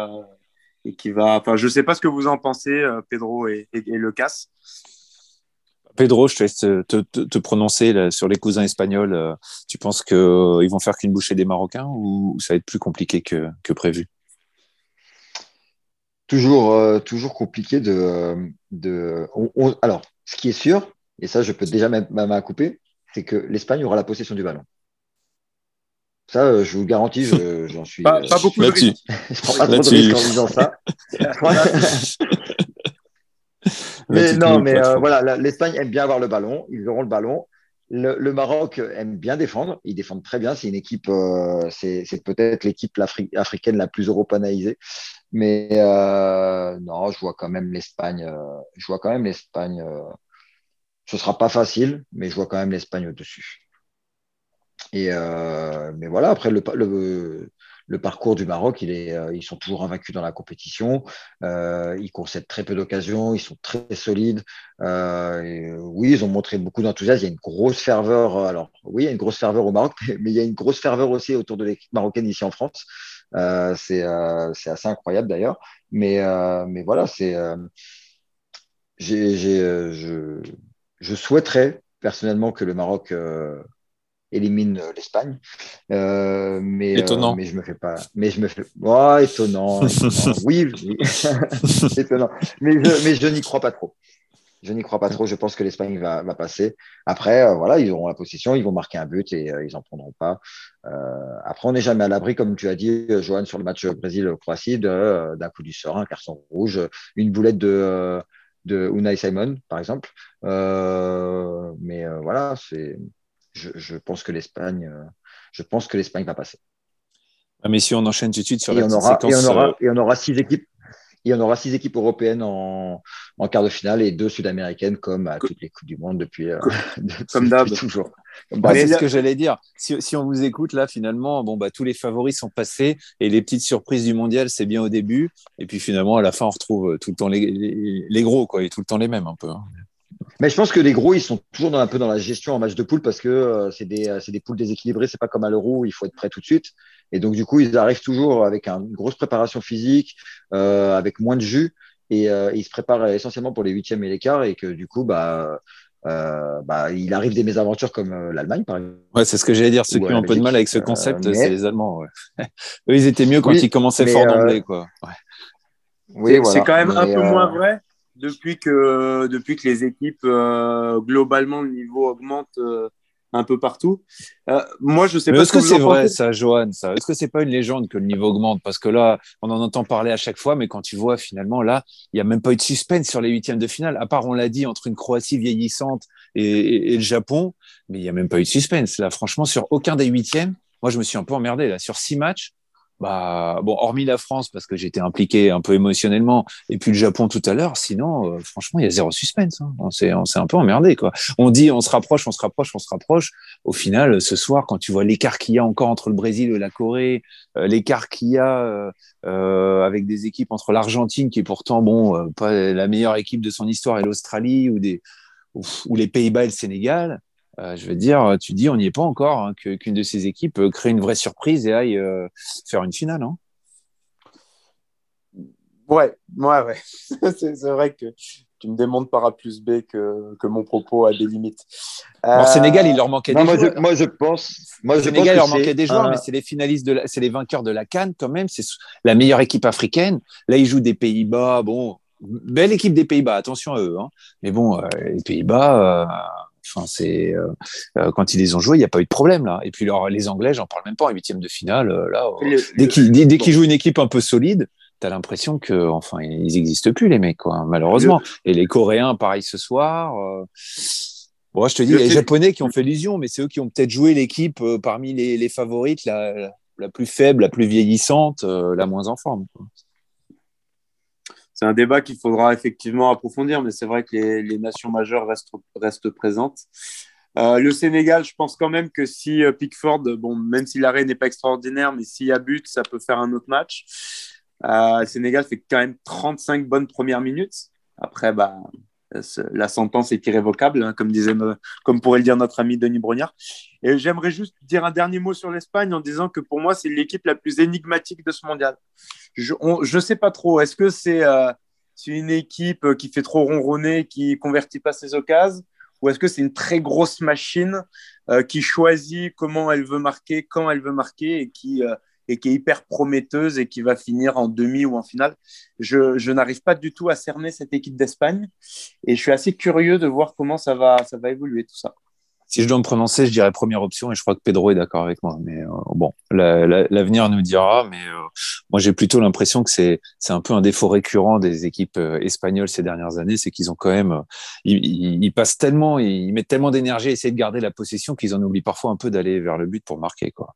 et qui va. Enfin, je sais pas ce que vous en pensez, euh, Pedro et, et, Lucas. Pedro, je te laisse te, prononcer sur les cousins espagnols. Euh, tu penses qu'ils euh, vont faire qu'une bouchée des Marocains ou ça va être plus compliqué que, prévu? Toujours, euh, toujours compliqué de. de alors, ce qui est sûr, et ça, je peux déjà ma main couper, c'est que l'Espagne aura la possession du ballon. Ça, je vous garantis, [LAUGHS] j'en suis. Pas, beaucoup de risques. [LAUGHS] je prends pas trop de risques en disant ça. [LAUGHS] Mais non, mais euh, voilà, l'Espagne aime bien avoir le ballon. Ils auront le ballon. Le, Maroc aime bien défendre. Ils défendent très bien. C'est une équipe, euh, c'est peut-être l'équipe africaine la plus européanisée. Mais euh, non, je vois quand même l'Espagne. je vois quand même l'Espagne. ce sera pas facile, mais je vois quand même l'Espagne au-dessus. Et mais voilà, après le, parcours du Maroc, euh, ils sont toujours invaincus dans la compétition. Euh, ils concèdent très peu d'occasions. Ils sont très solides. Euh, oui, ils ont montré beaucoup d'enthousiasme. Il y a une grosse ferveur. Alors, oui, il y a une grosse ferveur au Maroc, [LAUGHS] mais, il y a une grosse ferveur aussi autour de l'équipe marocaine ici en France. C'est assez incroyable d'ailleurs. Mais, mais voilà, c'est. je, je souhaiterais personnellement que le Maroc élimine euh, l'Espagne. Euh, mais, euh, étonnant. mais je me fais pas. Mais je me fais. Oh, étonnant. [LAUGHS] oui, [LAUGHS] étonnant. Mais je, mais je n'y crois pas trop. Je n'y crois pas trop. Je pense que l'Espagne va, va, passer. Après, voilà, ils auront la position, ils vont marquer un but et ils en prendront pas. après, on n'est jamais à l'abri, comme tu as dit, Johan, sur le match Brésil-Croatie, d'un coup du sort, un carton rouge, une boulette de, de Unai Simon, par exemple. mais voilà, c'est je, pense que l'Espagne, euh, je pense que l'Espagne va passer. Ah, mais si on enchaîne tout de suite sur et la on aura, séquence, et on aura, euh, et on aura six équipes. Et on aura six équipes européennes en, en quart de finale et deux sud-américaines comme à toutes les coups du monde depuis, euh, [LAUGHS] comme d'hab [LAUGHS] toujours. c'est ce que j'allais dire. Si, si, on vous écoute là, finalement, bon bah tous les favoris sont passés et les petites surprises du mondial, c'est bien au début. Et puis finalement, à la fin, on retrouve tout le temps les, les, gros quoi, et tout le temps les mêmes un peu. Hein. Mais je pense que les gros, ils sont toujours dans, un peu dans la gestion en match de poule parce que euh, c'est des, euh, des, poules déséquilibrées. C'est pas comme à l'euro où il faut être prêt tout de suite. Et donc, du coup, ils arrivent toujours avec une grosse préparation physique, euh, avec moins de jus. Et euh, ils se préparent essentiellement pour les huitièmes et les quarts. Et que du coup, bah, euh, bah, il arrive des mésaventures comme l'Allemagne, par exemple. Ouais, c'est ce que j'allais dire. Ceux qui ont un peu de mal avec ce concept, c'est les Allemands. Ouais. [LAUGHS] Eux, ils étaient mieux quand ils commençaient fort d'emblée. Quoi. Ouais. Oui, c'est quand même un peu moins vrai depuis que, depuis que les équipes, euh, globalement, le niveau augmente euh, un peu partout. Euh, moi, je sais pas. Est-ce que, c'est vrai, ça, Johan ça? Est-ce que c'est pas une légende que le niveau augmente? Parce que là, on en entend parler à chaque fois, mais quand tu vois finalement, là, il n'y a même pas eu de suspense sur les huitièmes de finale, à part, on l'a dit, entre une Croatie vieillissante et, et, le Japon, mais il n'y a même pas eu de suspense. Là, franchement, sur aucun des huitièmes, moi, je me suis un peu emmerdé. Là, sur six matchs, bah bon, hormis la France parce que j'étais impliqué un peu émotionnellement, et puis le Japon tout à l'heure. Sinon, euh, franchement, il y a zéro suspense. Hein. On s'est un peu emmerdé quoi. On dit on se rapproche, on se rapproche, on se rapproche. Au final, ce soir, quand tu vois l'écart qu'il y a encore entre le Brésil et la Corée, euh, l'écart qu'il y a euh, avec des équipes entre l'Argentine qui est pourtant bon pas la meilleure équipe de son histoire et l'Australie ou des ou les Pays-Bas et le Sénégal. Euh, je veux dire, tu dis, on n'y est pas encore, hein, qu'une de ces équipes euh, crée une vraie surprise et aille euh, faire une finale. Hein. Ouais, ouais, ouais. [LAUGHS] c'est vrai que tu me demandes par A plus B que, que mon propos a des limites. Bon, Sénégal, il leur manquait des moi joueurs. Je, moi, je pense. Moi, Sénégal, il leur manquait des joueurs, mais c'est les finalistes, de c'est les vainqueurs de la Cannes quand même. C'est la meilleure équipe africaine. Là, ils jouent des Pays-Bas. Bon, belle équipe des Pays-Bas. Attention à eux. Hein. Mais bon, les Pays-Bas Enfin, c'est euh, euh, quand ils les ont joués, il n'y a pas eu de problème là. Et puis les Anglais, j'en parle même pas en huitième de finale. Euh, là, dès qu'ils jouent une équipe un peu solide, tu as l'impression que enfin ils n'existent plus les mecs quoi, malheureusement. Et les Coréens, pareil ce soir. Bon, je te dis, les Japonais qui ont fait illusion, mais c'est eux qui ont peut-être joué l'équipe parmi les, favorites, la, la, plus faible, la plus vieillissante, la moins en forme c'est un débat qu'il faudra effectivement approfondir, mais c'est vrai que les, nations majeures restent, restent présentes. Euh, le Sénégal, je pense quand même que si euh, Pickford, même si l'arrêt n'est pas extraordinaire, mais s'il y a but, ça peut faire un autre match. Euh, le Sénégal fait quand même 35 bonnes premières minutes. Après, bah, la sentence est irrévocable, hein, comme, disait, comme pourrait le dire notre ami Denis Brognard. Et j'aimerais juste dire un dernier mot sur l'Espagne en disant que pour moi, c'est l'équipe la plus énigmatique de ce mondial. Je ne sais pas trop. Est-ce que c'est euh, une équipe qui fait trop ronronner, qui convertit pas ses occasions ou est-ce que c'est une très grosse machine qui choisit comment elle veut marquer, quand elle veut marquer et qui, et qui est hyper prometteuse et qui va finir en demi ou en finale. Je, n'arrive pas du tout à cerner cette équipe d'Espagne et je suis assez curieux de voir comment ça va, ça va évoluer tout ça. Si je dois me prononcer, je dirais première option et je crois que Pedro est d'accord avec moi. Mais euh, bon, l'avenir nous dira. Mais euh, moi, j'ai plutôt l'impression que c'est c'est un peu un défaut récurrent des équipes euh, espagnoles ces dernières années, c'est qu'ils ont quand même ils, ils, passent tellement, ils mettent tellement d'énergie à essayer de garder la possession qu'ils en oublient parfois un peu d'aller vers le but pour marquer quoi.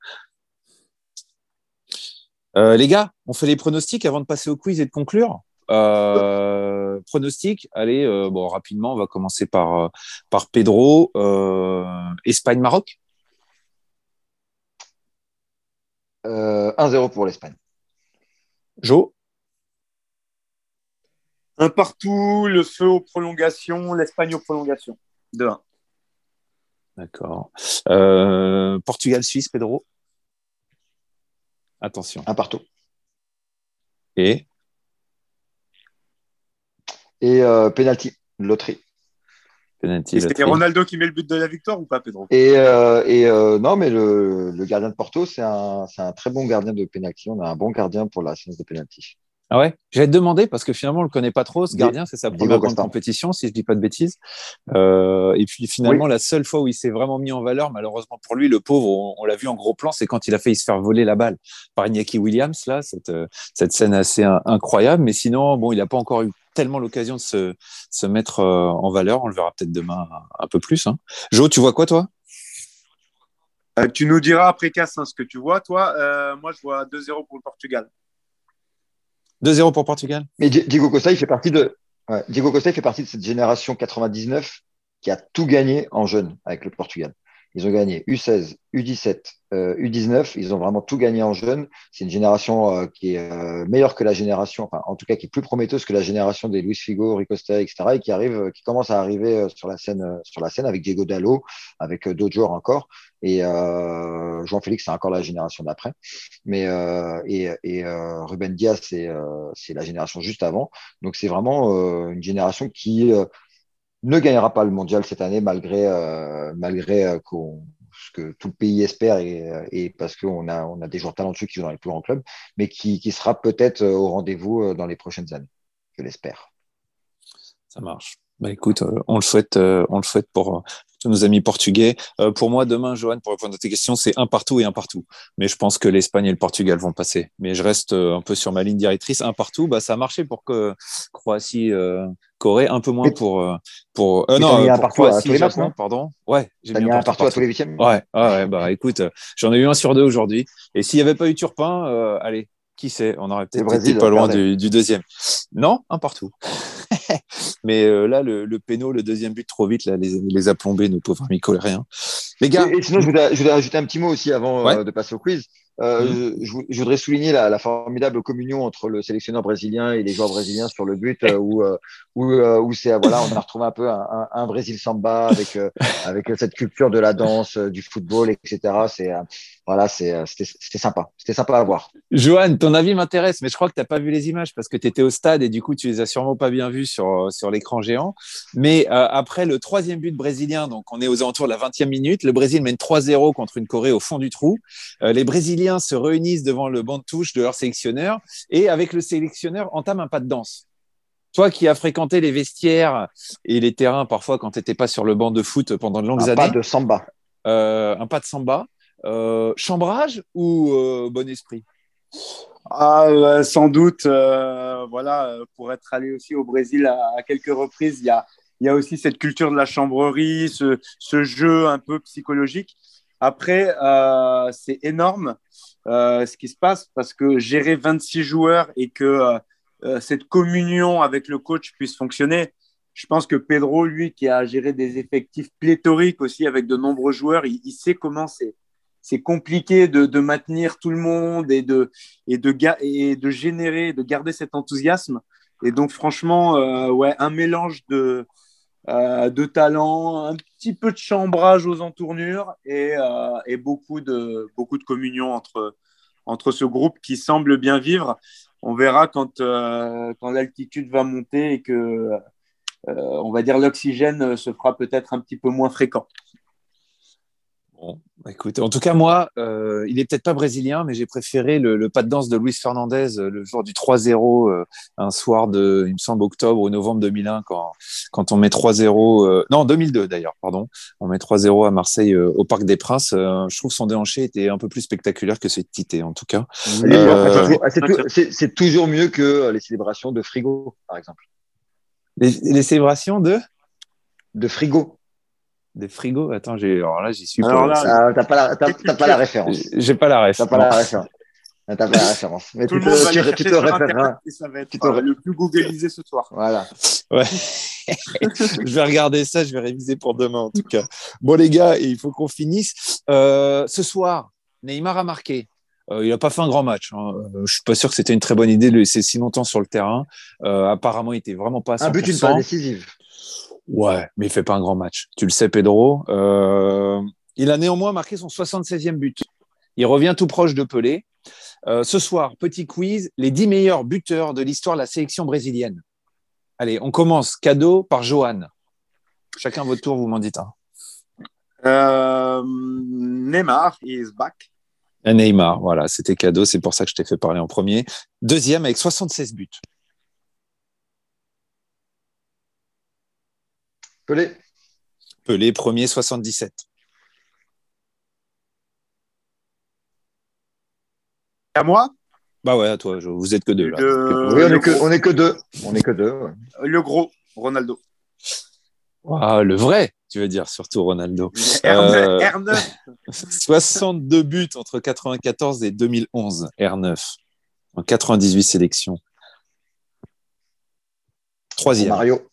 Euh, les gars, on fait les pronostics avant de passer au quiz et de conclure. Euh, pronostic, allez, euh, bon, rapidement, on va commencer par, par Pedro. Espagne-Maroc 1-0 pour l'Espagne. Jo? Un partout, le feu aux prolongations, l'Espagne aux prolongations. 2-1. D'accord. Portugal-Suisse, Pedro? Attention. Un partout. Et? Et euh, penalty, loterie. Penalty, C'était Ronaldo qui met le but de la victoire ou pas, Pedro? Et, euh, et euh, non, mais le, le, gardien de Porto, c'est un, un, très bon gardien de penalty. On a un bon gardien pour la séance de penalty. Ah ouais? J'allais te demander parce que finalement on le connaît pas trop ce gardien, c'est sa première grande compétition si je dis pas de bêtises. Euh, et puis finalement oui. la seule fois où il s'est vraiment mis en valeur, malheureusement pour lui, le pauvre, on, on l'a vu en gros plan, c'est quand il a failli se faire voler la balle par Iñaki Williams là, cette cette scène assez incroyable. Mais sinon bon, il n'a pas encore eu tellement l'occasion de se se mettre euh, en valeur. On le verra peut-être demain un, peu plus. Hein. Jo, tu vois quoi toi? Euh, Tu nous diras après Casse hein, ce que tu vois. Toi, euh, moi je vois 2-0 pour le Portugal. 2-0 pour Portugal. Mais Diego Costa, il fait partie de Diego Costa, il fait partie de cette génération 99 qui a tout gagné en jeune avec le Portugal. Ils ont gagné U16, U17, euh, U19. Ils ont vraiment tout gagné en jeune. C'est une génération euh, qui est euh, meilleure que la génération, enfin, en tout cas, qui est plus prometteuse que la génération des Luis Figo, Ricosta, etc. Et qui arrive, qui commence à arriver sur la scène, sur la scène avec Diego Dallo, avec d'autres joueurs encore. Et Jean-Félix, c'est encore la génération d'après. Mais et, et Ruben Diaz, c'est la génération juste avant. Donc c'est vraiment une génération qui ne gagnera pas le mondial cette année malgré, euh, malgré euh, ce que tout le pays espère et, et parce qu'on a, on a des joueurs talentueux qui jouent dans les plus grands clubs, mais qui, qui sera peut-être au rendez-vous dans les prochaines années, je l'espère. Ça marche. Bah écoute, on le souhaite, on le souhaite pour tous nos amis portugais. Euh, pour moi, demain, Johan, pour répondre à tes questions, c'est un partout et un partout. Mais je pense que l'Espagne et le Portugal vont passer. Mais je reste un peu sur ma ligne directrice. Un partout, bah, ça a marché pour que Croatie, euh, Corée, un peu moins pour. pour euh, non, un partout Croatie, à tous les Japon, pardon. Ouais, j'ai mis un partout, à tous les huitièmes. Ouais, ouais, bah écoute, j'en ai eu un sur deux aujourd'hui. Et s'il n'y avait pas eu Turpin, euh, allez, qui sait, on aurait peut-être été pas loin du, du, deuxième. Non, un partout. [LAUGHS] Mais euh, là, le, le péno, le deuxième but trop vite, là, les, les a plombés, nos pauvres amis coréens. Les gars. Et, et sinon, je voudrais, rajouter un petit mot aussi avant ouais. euh, de passer au quiz. Euh, mmh. je, je, voudrais souligner la, la, formidable communion entre le sélectionneur brésilien et les joueurs brésiliens sur le but, euh, où, où, où c'est voilà, on a retrouvé un peu un, un, un Brésil samba avec avec cette culture de la danse, du football, etc. C'est voilà, c'était sympa. C'était sympa à voir. Johan, ton avis m'intéresse, mais je crois que tu n'as pas vu les images parce que tu étais au stade et du coup, tu les as sûrement pas bien vues sur, sur l'écran géant. Mais euh, après le troisième but brésilien, donc on est aux alentours de la 20e minute, le Brésil mène 3-0 contre une Corée au fond du trou. Euh, les Brésiliens se réunissent devant le banc de touche de leur sélectionneur et avec le sélectionneur entament un pas de danse. Toi qui as fréquenté les vestiaires et les terrains parfois quand tu n'étais pas sur le banc de foot pendant de longues un années. Pas de samba. Euh, un pas de samba. Euh, chambrage ou euh, bon esprit? Ah, euh, Sans doute, euh, voilà, pour être allé aussi au Brésil à, à quelques reprises, il y a, y a, aussi cette culture de la chambrerie, ce, ce jeu un peu psychologique. Après, euh, c'est énorme ce qui se passe parce que gérer 26 joueurs et que cette communion avec le coach puisse fonctionner, je pense que Pedro, lui, qui a géré des effectifs pléthoriques aussi avec de nombreux joueurs, il, il sait comment c'est c'est compliqué de, de, maintenir tout le monde et de, et de, et de générer, de garder cet enthousiasme. Et donc, franchement, euh, ouais, un mélange de, euh, de talent, un petit peu de chambrage aux entournures et, euh, et beaucoup, de, beaucoup de communion entre, entre ce groupe qui semble bien vivre. On verra quand, euh, quand l'altitude va monter et que on va dire l'oxygène se fera peut-être un petit peu moins fréquent. Bon, écoute, en tout cas, moi, euh, il est peut-être pas brésilien, mais j'ai préféré le, pas de danse de Luis Fernandez euh, le jour du 3-0, euh, un soir de, il me semble, octobre ou novembre 2001, quand, quand on met 3-0, non, 2002 d'ailleurs, pardon, on met 3-0 à Marseille au Parc des Princes. je trouve son déhanché était un peu plus spectaculaire que celui de Tite, en tout cas. C'est toujours mieux que les célébrations de Frigo, par exemple. Les, les célébrations de? De Frigo. Des frigos Attends, j'ai... alors là, j'y suis alors pas. Là, t'as, [LAUGHS] pas la, t'as, pas la référence. J'ai pas la référence. T'as pas la référence. T'as pas la référence. Mais Tout tu, te, tu, tu te référeras. Ça va être tu te... le plus googlisé ce soir. Voilà. Ouais. [LAUGHS] je vais regarder ça, je vais réviser pour demain en tout cas. Bon les gars, il faut qu'on finisse. Euh, ce soir, Neymar a marqué. Euh, il n'a pas fait un grand match. Hein. Euh, je suis pas sûr que c'était une très bonne idée de le laisser si longtemps sur le terrain. Euh, apparemment, il était vraiment pas. À 100%. Un but, une passe décisive. Ouais, mais il fait pas un grand match. Tu le sais, Pedro. Euh, il a néanmoins marqué son 76e but. Il revient tout proche de Pelé. Euh, ce soir, petit quiz, les 10 meilleurs buteurs de l'histoire de la sélection brésilienne. Allez, on commence. Cadeau par Johan. Chacun votre tour, vous m'en dites un. Euh, Neymar is back. Neymar, voilà, c'était cadeau, c'est pour ça que je t'ai fait parler en premier. Deuxième avec 76 buts. Pelé. Pelé, premier, 77. À moi? Bah ouais, à toi, vous êtes que deux là. Oui, on est que, on est que deux. On est que deux. Le gros, Ronaldo. Ah, le vrai, tu veux dire, surtout Ronaldo. R9. R9. 62 buts entre 94 et 2011, R9. En 98 sélections. Troisième. Mario.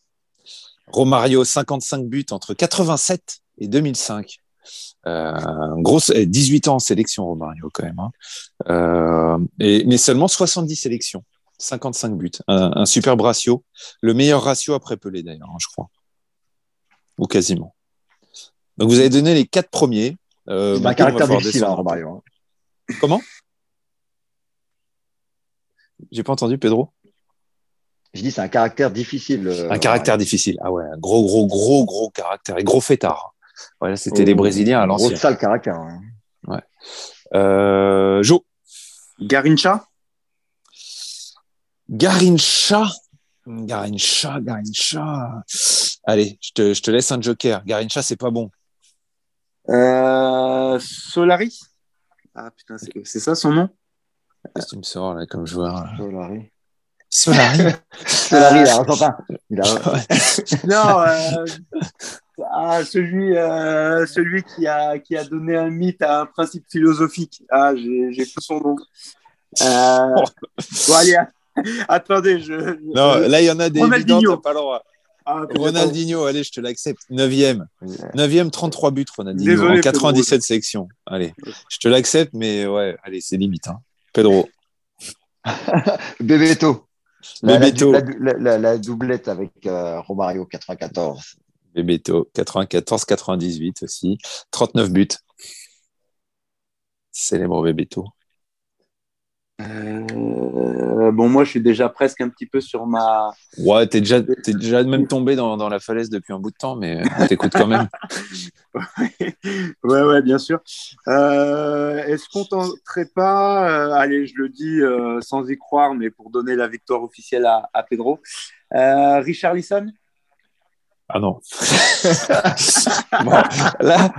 Romario, 55 buts entre 87 et 2005. Euh, grosse, 18 ans en sélection, Romario, quand même. Hein. Euh, et, mais seulement 70 sélections, 55 buts. Un, super ratio. Le meilleur ratio après Pelé, d'ailleurs, hein, je crois. Ou quasiment. Donc, vous avez donné les quatre premiers. Euh, un caractère difficile, hein, Romario. Hein. Comment? J'ai pas entendu, Pedro? Je dis, c'est un caractère difficile. Euh, un caractère difficile. Ah ouais, un gros, gros, gros, gros caractère. Et gros fêtard. Voilà, c'était les oh, Brésiliens à l'ancien. Gros sale caractère. Ouais. Euh, jo. Garincha? Garincha? Garincha, Garincha. Allez, je te, je te laisse un joker. Garincha, c'est pas bon. Euh, Solari? Ah putain, c'est ça son nom? Qu'est-ce que tu me sors là comme joueur Solari. Solari. [LAUGHS] Solari, il a pas. [LAUGHS] non, euh, ah, celui, euh, celui qui, a, qui a donné un mythe à un principe philosophique. Ah, j'ai plus son nom. Euh, [LAUGHS] bon, allez, attendez. Je, non, là, il y en a des Ronaldinho. pas le droit. Ah, Ronaldinho, allez, je te l'accepte. 9e. 9e, 33 buts, Ronaldinho. Désolé, en 97 sections. Allez, je te l'accepte, mais ouais, allez, c'est limite. Hein. Pedro. Bebeto. La, la, doublette avec euh, Romario 94. Bebeto 94-98 aussi. 39 buts. Célèbre Bebeto. Euh, bon, moi, je suis déjà presque un petit peu sur ma. Ouais, t'es déjà, es déjà même tombé dans, dans, la falaise depuis un bout de temps, mais t'écoutes quand même. [LAUGHS] ouais, ouais, bien sûr. Euh, Est-ce qu'on tenterait pas, euh, allez, je le dis euh, sans y croire, mais pour donner la victoire officielle à, à Pedro, Richard Lisson? Ah non. [LAUGHS] là,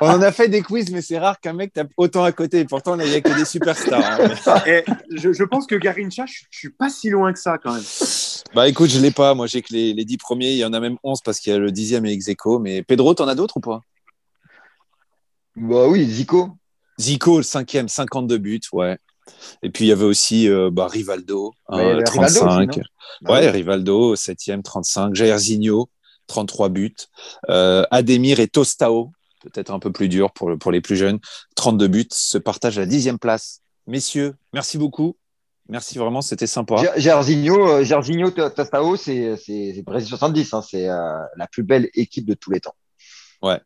on en a fait des quiz, mais c'est rare qu'un mec tape autant à côté. Pourtant, il n'y a que des superstars. Hein. [LAUGHS] Et je, pense que Garincha, je ne suis pas si loin que ça quand même. Bah écoute, je ne l'ai pas. Moi, j'ai que les, les 10 premiers. Il y en a même 11 parce qu'il y a le 10e et Execo. Mais Pedro, t'en as d'autres ou pas? Bah oui, Zico. Zico, le 5e, 52 buts, ouais. Et puis il y avait aussi euh, bah, Rivaldo, 35. Bah ouais, Rivaldo, 7e, 35. Jairzinho, 33 buts. Euh, Ademir et Tostao, peut-être un peu plus dur pour, pour les plus jeunes, 32 buts, se partagent la 10e place. Messieurs, merci beaucoup. Merci vraiment, c'était sympa. Jairzinho, euh, Jairzinho Tostao, c'est Brésil 70. Hein, c'est la plus belle équipe de tous les temps. Ouais,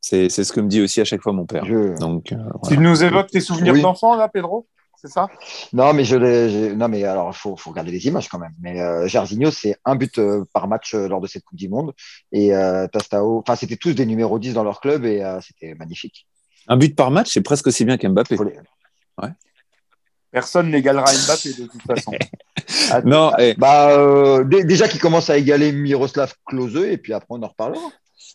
c'est ce que me dit aussi à chaque fois mon père. Donc, Tu nous évoques tes souvenirs d'enfant, là, Pedro? C'est ça? Non, mais je. Non, mais alors, il faut, faut, regarder les images quand même. Mais euh, Jarzinho, c'est un but euh, par match euh, lors de cette Coupe du Monde. Et euh, Tastao, enfin, c'était tous des numéros 10 dans leur club et euh, c'était magnifique. Un but par match, c'est presque aussi bien qu'Mbappé. Ouais. Personne n'égalera Mbappé de toute façon. [LAUGHS] non, et... bah, euh, déjà qu'il commence à égaler Miroslav Klose et puis après on en reparlera.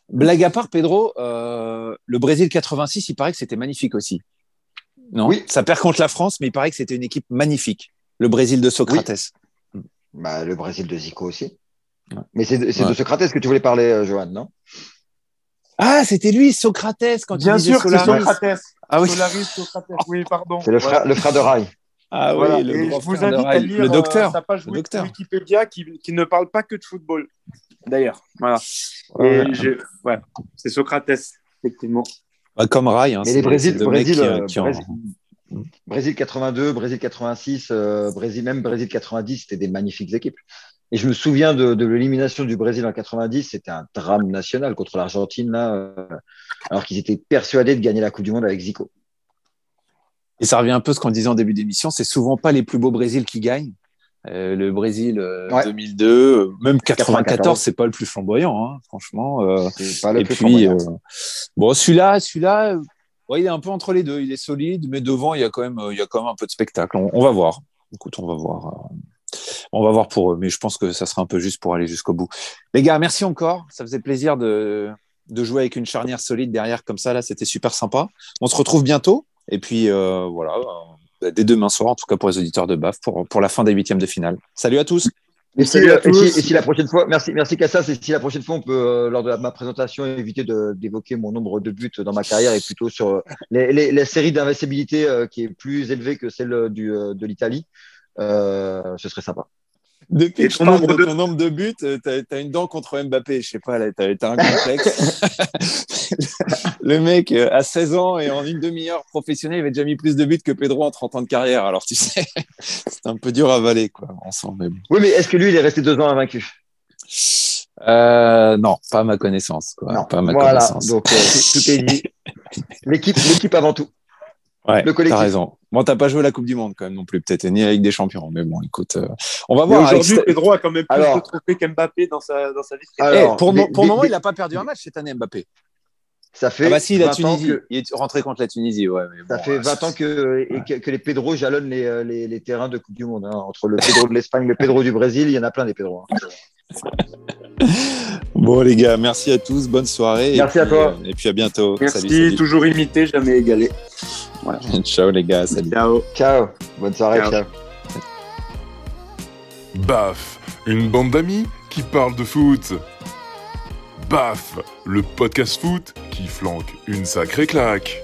Blague à part, Pedro, euh, le Brésil 86, il paraît que c'était magnifique aussi. Non oui. Ça perd contre la France, mais il paraît que c'était une équipe magnifique. Le Brésil de Socrates. Oui. Bah, le Brésil de Zico aussi. Ouais. Mais c'est de, ouais. de Socrates que tu voulais parler, euh, Johan, non? Ah, c'était lui, Socrates, quand Bien il sûr, c'est Socrates. Ah oui. Solaris, Socrates. Oui, pardon. C'est le, frère, le frère de Rai. Ah voilà. oui, le grand je vous invite à lire le docteur. euh, sa page le docteur. Wikipédia qui, qui, ne parle pas que de football. D'ailleurs, voilà. Ouais. Et je... ouais. c'est Socrates, effectivement. Bah, comme Rai. Hein, Et les Brésil, le Brésil, qui, euh, qui en- Brésil, Brésil 82, Brésil 86, euh, Brésil même Brésil 90, c'était des magnifiques équipes. Et je me souviens de, de l'élimination du Brésil en 90, c'était un drame national contre l'Argentine là, euh, alors qu'ils étaient persuadés de gagner la Coupe du Monde avec Zico. Et ça revient un peu à ce qu'on disait en début d'émission, c'est souvent pas les plus beaux Brésil qui gagnent. Euh, le Brésil euh, Ouais. 2002, euh, même 94, 94, c'est pas le plus flamboyant, hein, franchement. euh, C'est pas le et plus puis, flamboyant. euh, bon, celui-là, celui-là, euh, ouais, il est un peu entre les deux. Il est solide, mais devant, il y a quand même, euh, il y a quand même un peu de spectacle. On, on va voir. Écoute, on va voir. euh, on va voir pour eux, mais je pense que ça sera un peu juste pour aller jusqu'au bout. Les gars, merci encore. Ça faisait plaisir de, de jouer avec une charnière solide derrière comme ça. Là, c'était super sympa. On se retrouve bientôt. Et puis, euh, voilà, euh, dès demain soir, en tout cas pour les auditeurs de BAF, pour, pour la fin des huitièmes de finale. Salut à tous. Et si, Salut à et, si, tous. et si la prochaine fois, merci, merci Kassas, et si la prochaine fois on peut, euh, lors de la- ma présentation, éviter d'évoquer mon nombre de buts dans ma carrière et plutôt sur euh, les, les, les séries d'invincibilité euh, qui est plus élevée que celle du, euh, de l'Italie, euh, ce serait sympa. Depuis Et que je ton parle nombre de de- ton nombre de buts, euh, t'as as une dent contre Mbappé. Je sais pas, là, t'as t'as un complexe. [LAUGHS] le mec, euh, à 16 ans et en une demi-heure professionnelle, il avait déjà mis plus de buts que Pedro en 30 ans de carrière. Alors, tu sais, [LAUGHS] c'est un peu dur à avaler, quoi, ensemble. Oui, mais est-ce que lui, il est resté deux ans invaincu? Euh, non, pas à ma connaissance, quoi. Non. Pas à ma Voilà, connaissance. donc euh, tout, est dit. [LAUGHS] L'équipe, l'équipe avant tout. Ouais, le collectif. T'as raison. Bon, t'as pas joué la Coupe du Monde quand même non plus, peut-être, ni avec des champions. Mais bon, écoute, euh, on va voir. aujourd'hui, avec- Pedro a quand même plus Alors- de trophées qu'Mbappé dans sa, dans sa vie. Eh, Alors, pour, le des- mo- pour le moment, des- il n'a pas perdu un match cette année, Mbappé. Ça fait Ah bah si, la 20 ans Tunisie. que, Il est rentré contre la Tunisie, ouais. Mais ça bon, fait euh, 20 ans que, que, que les Pedro jalonnent les, euh, les, les terrains de Coupe du Monde. hein. Entre le Pedro de l'Espagne, le Pedro du Brésil, il y en a plein des Pedro. hein. [LAUGHS] Bon les gars, merci à tous, bonne soirée. Merci et à puis, toi. euh, et puis à bientôt. Merci, Salut, toujours imité, jamais égalé. [LAUGHS] Ciao les gars, salut. Ciao. Ciao. Bonne soirée. Ciao. ciao. Baf, une bande d'amis qui parle de foot. Baf, le podcast foot qui flanque une sacrée claque.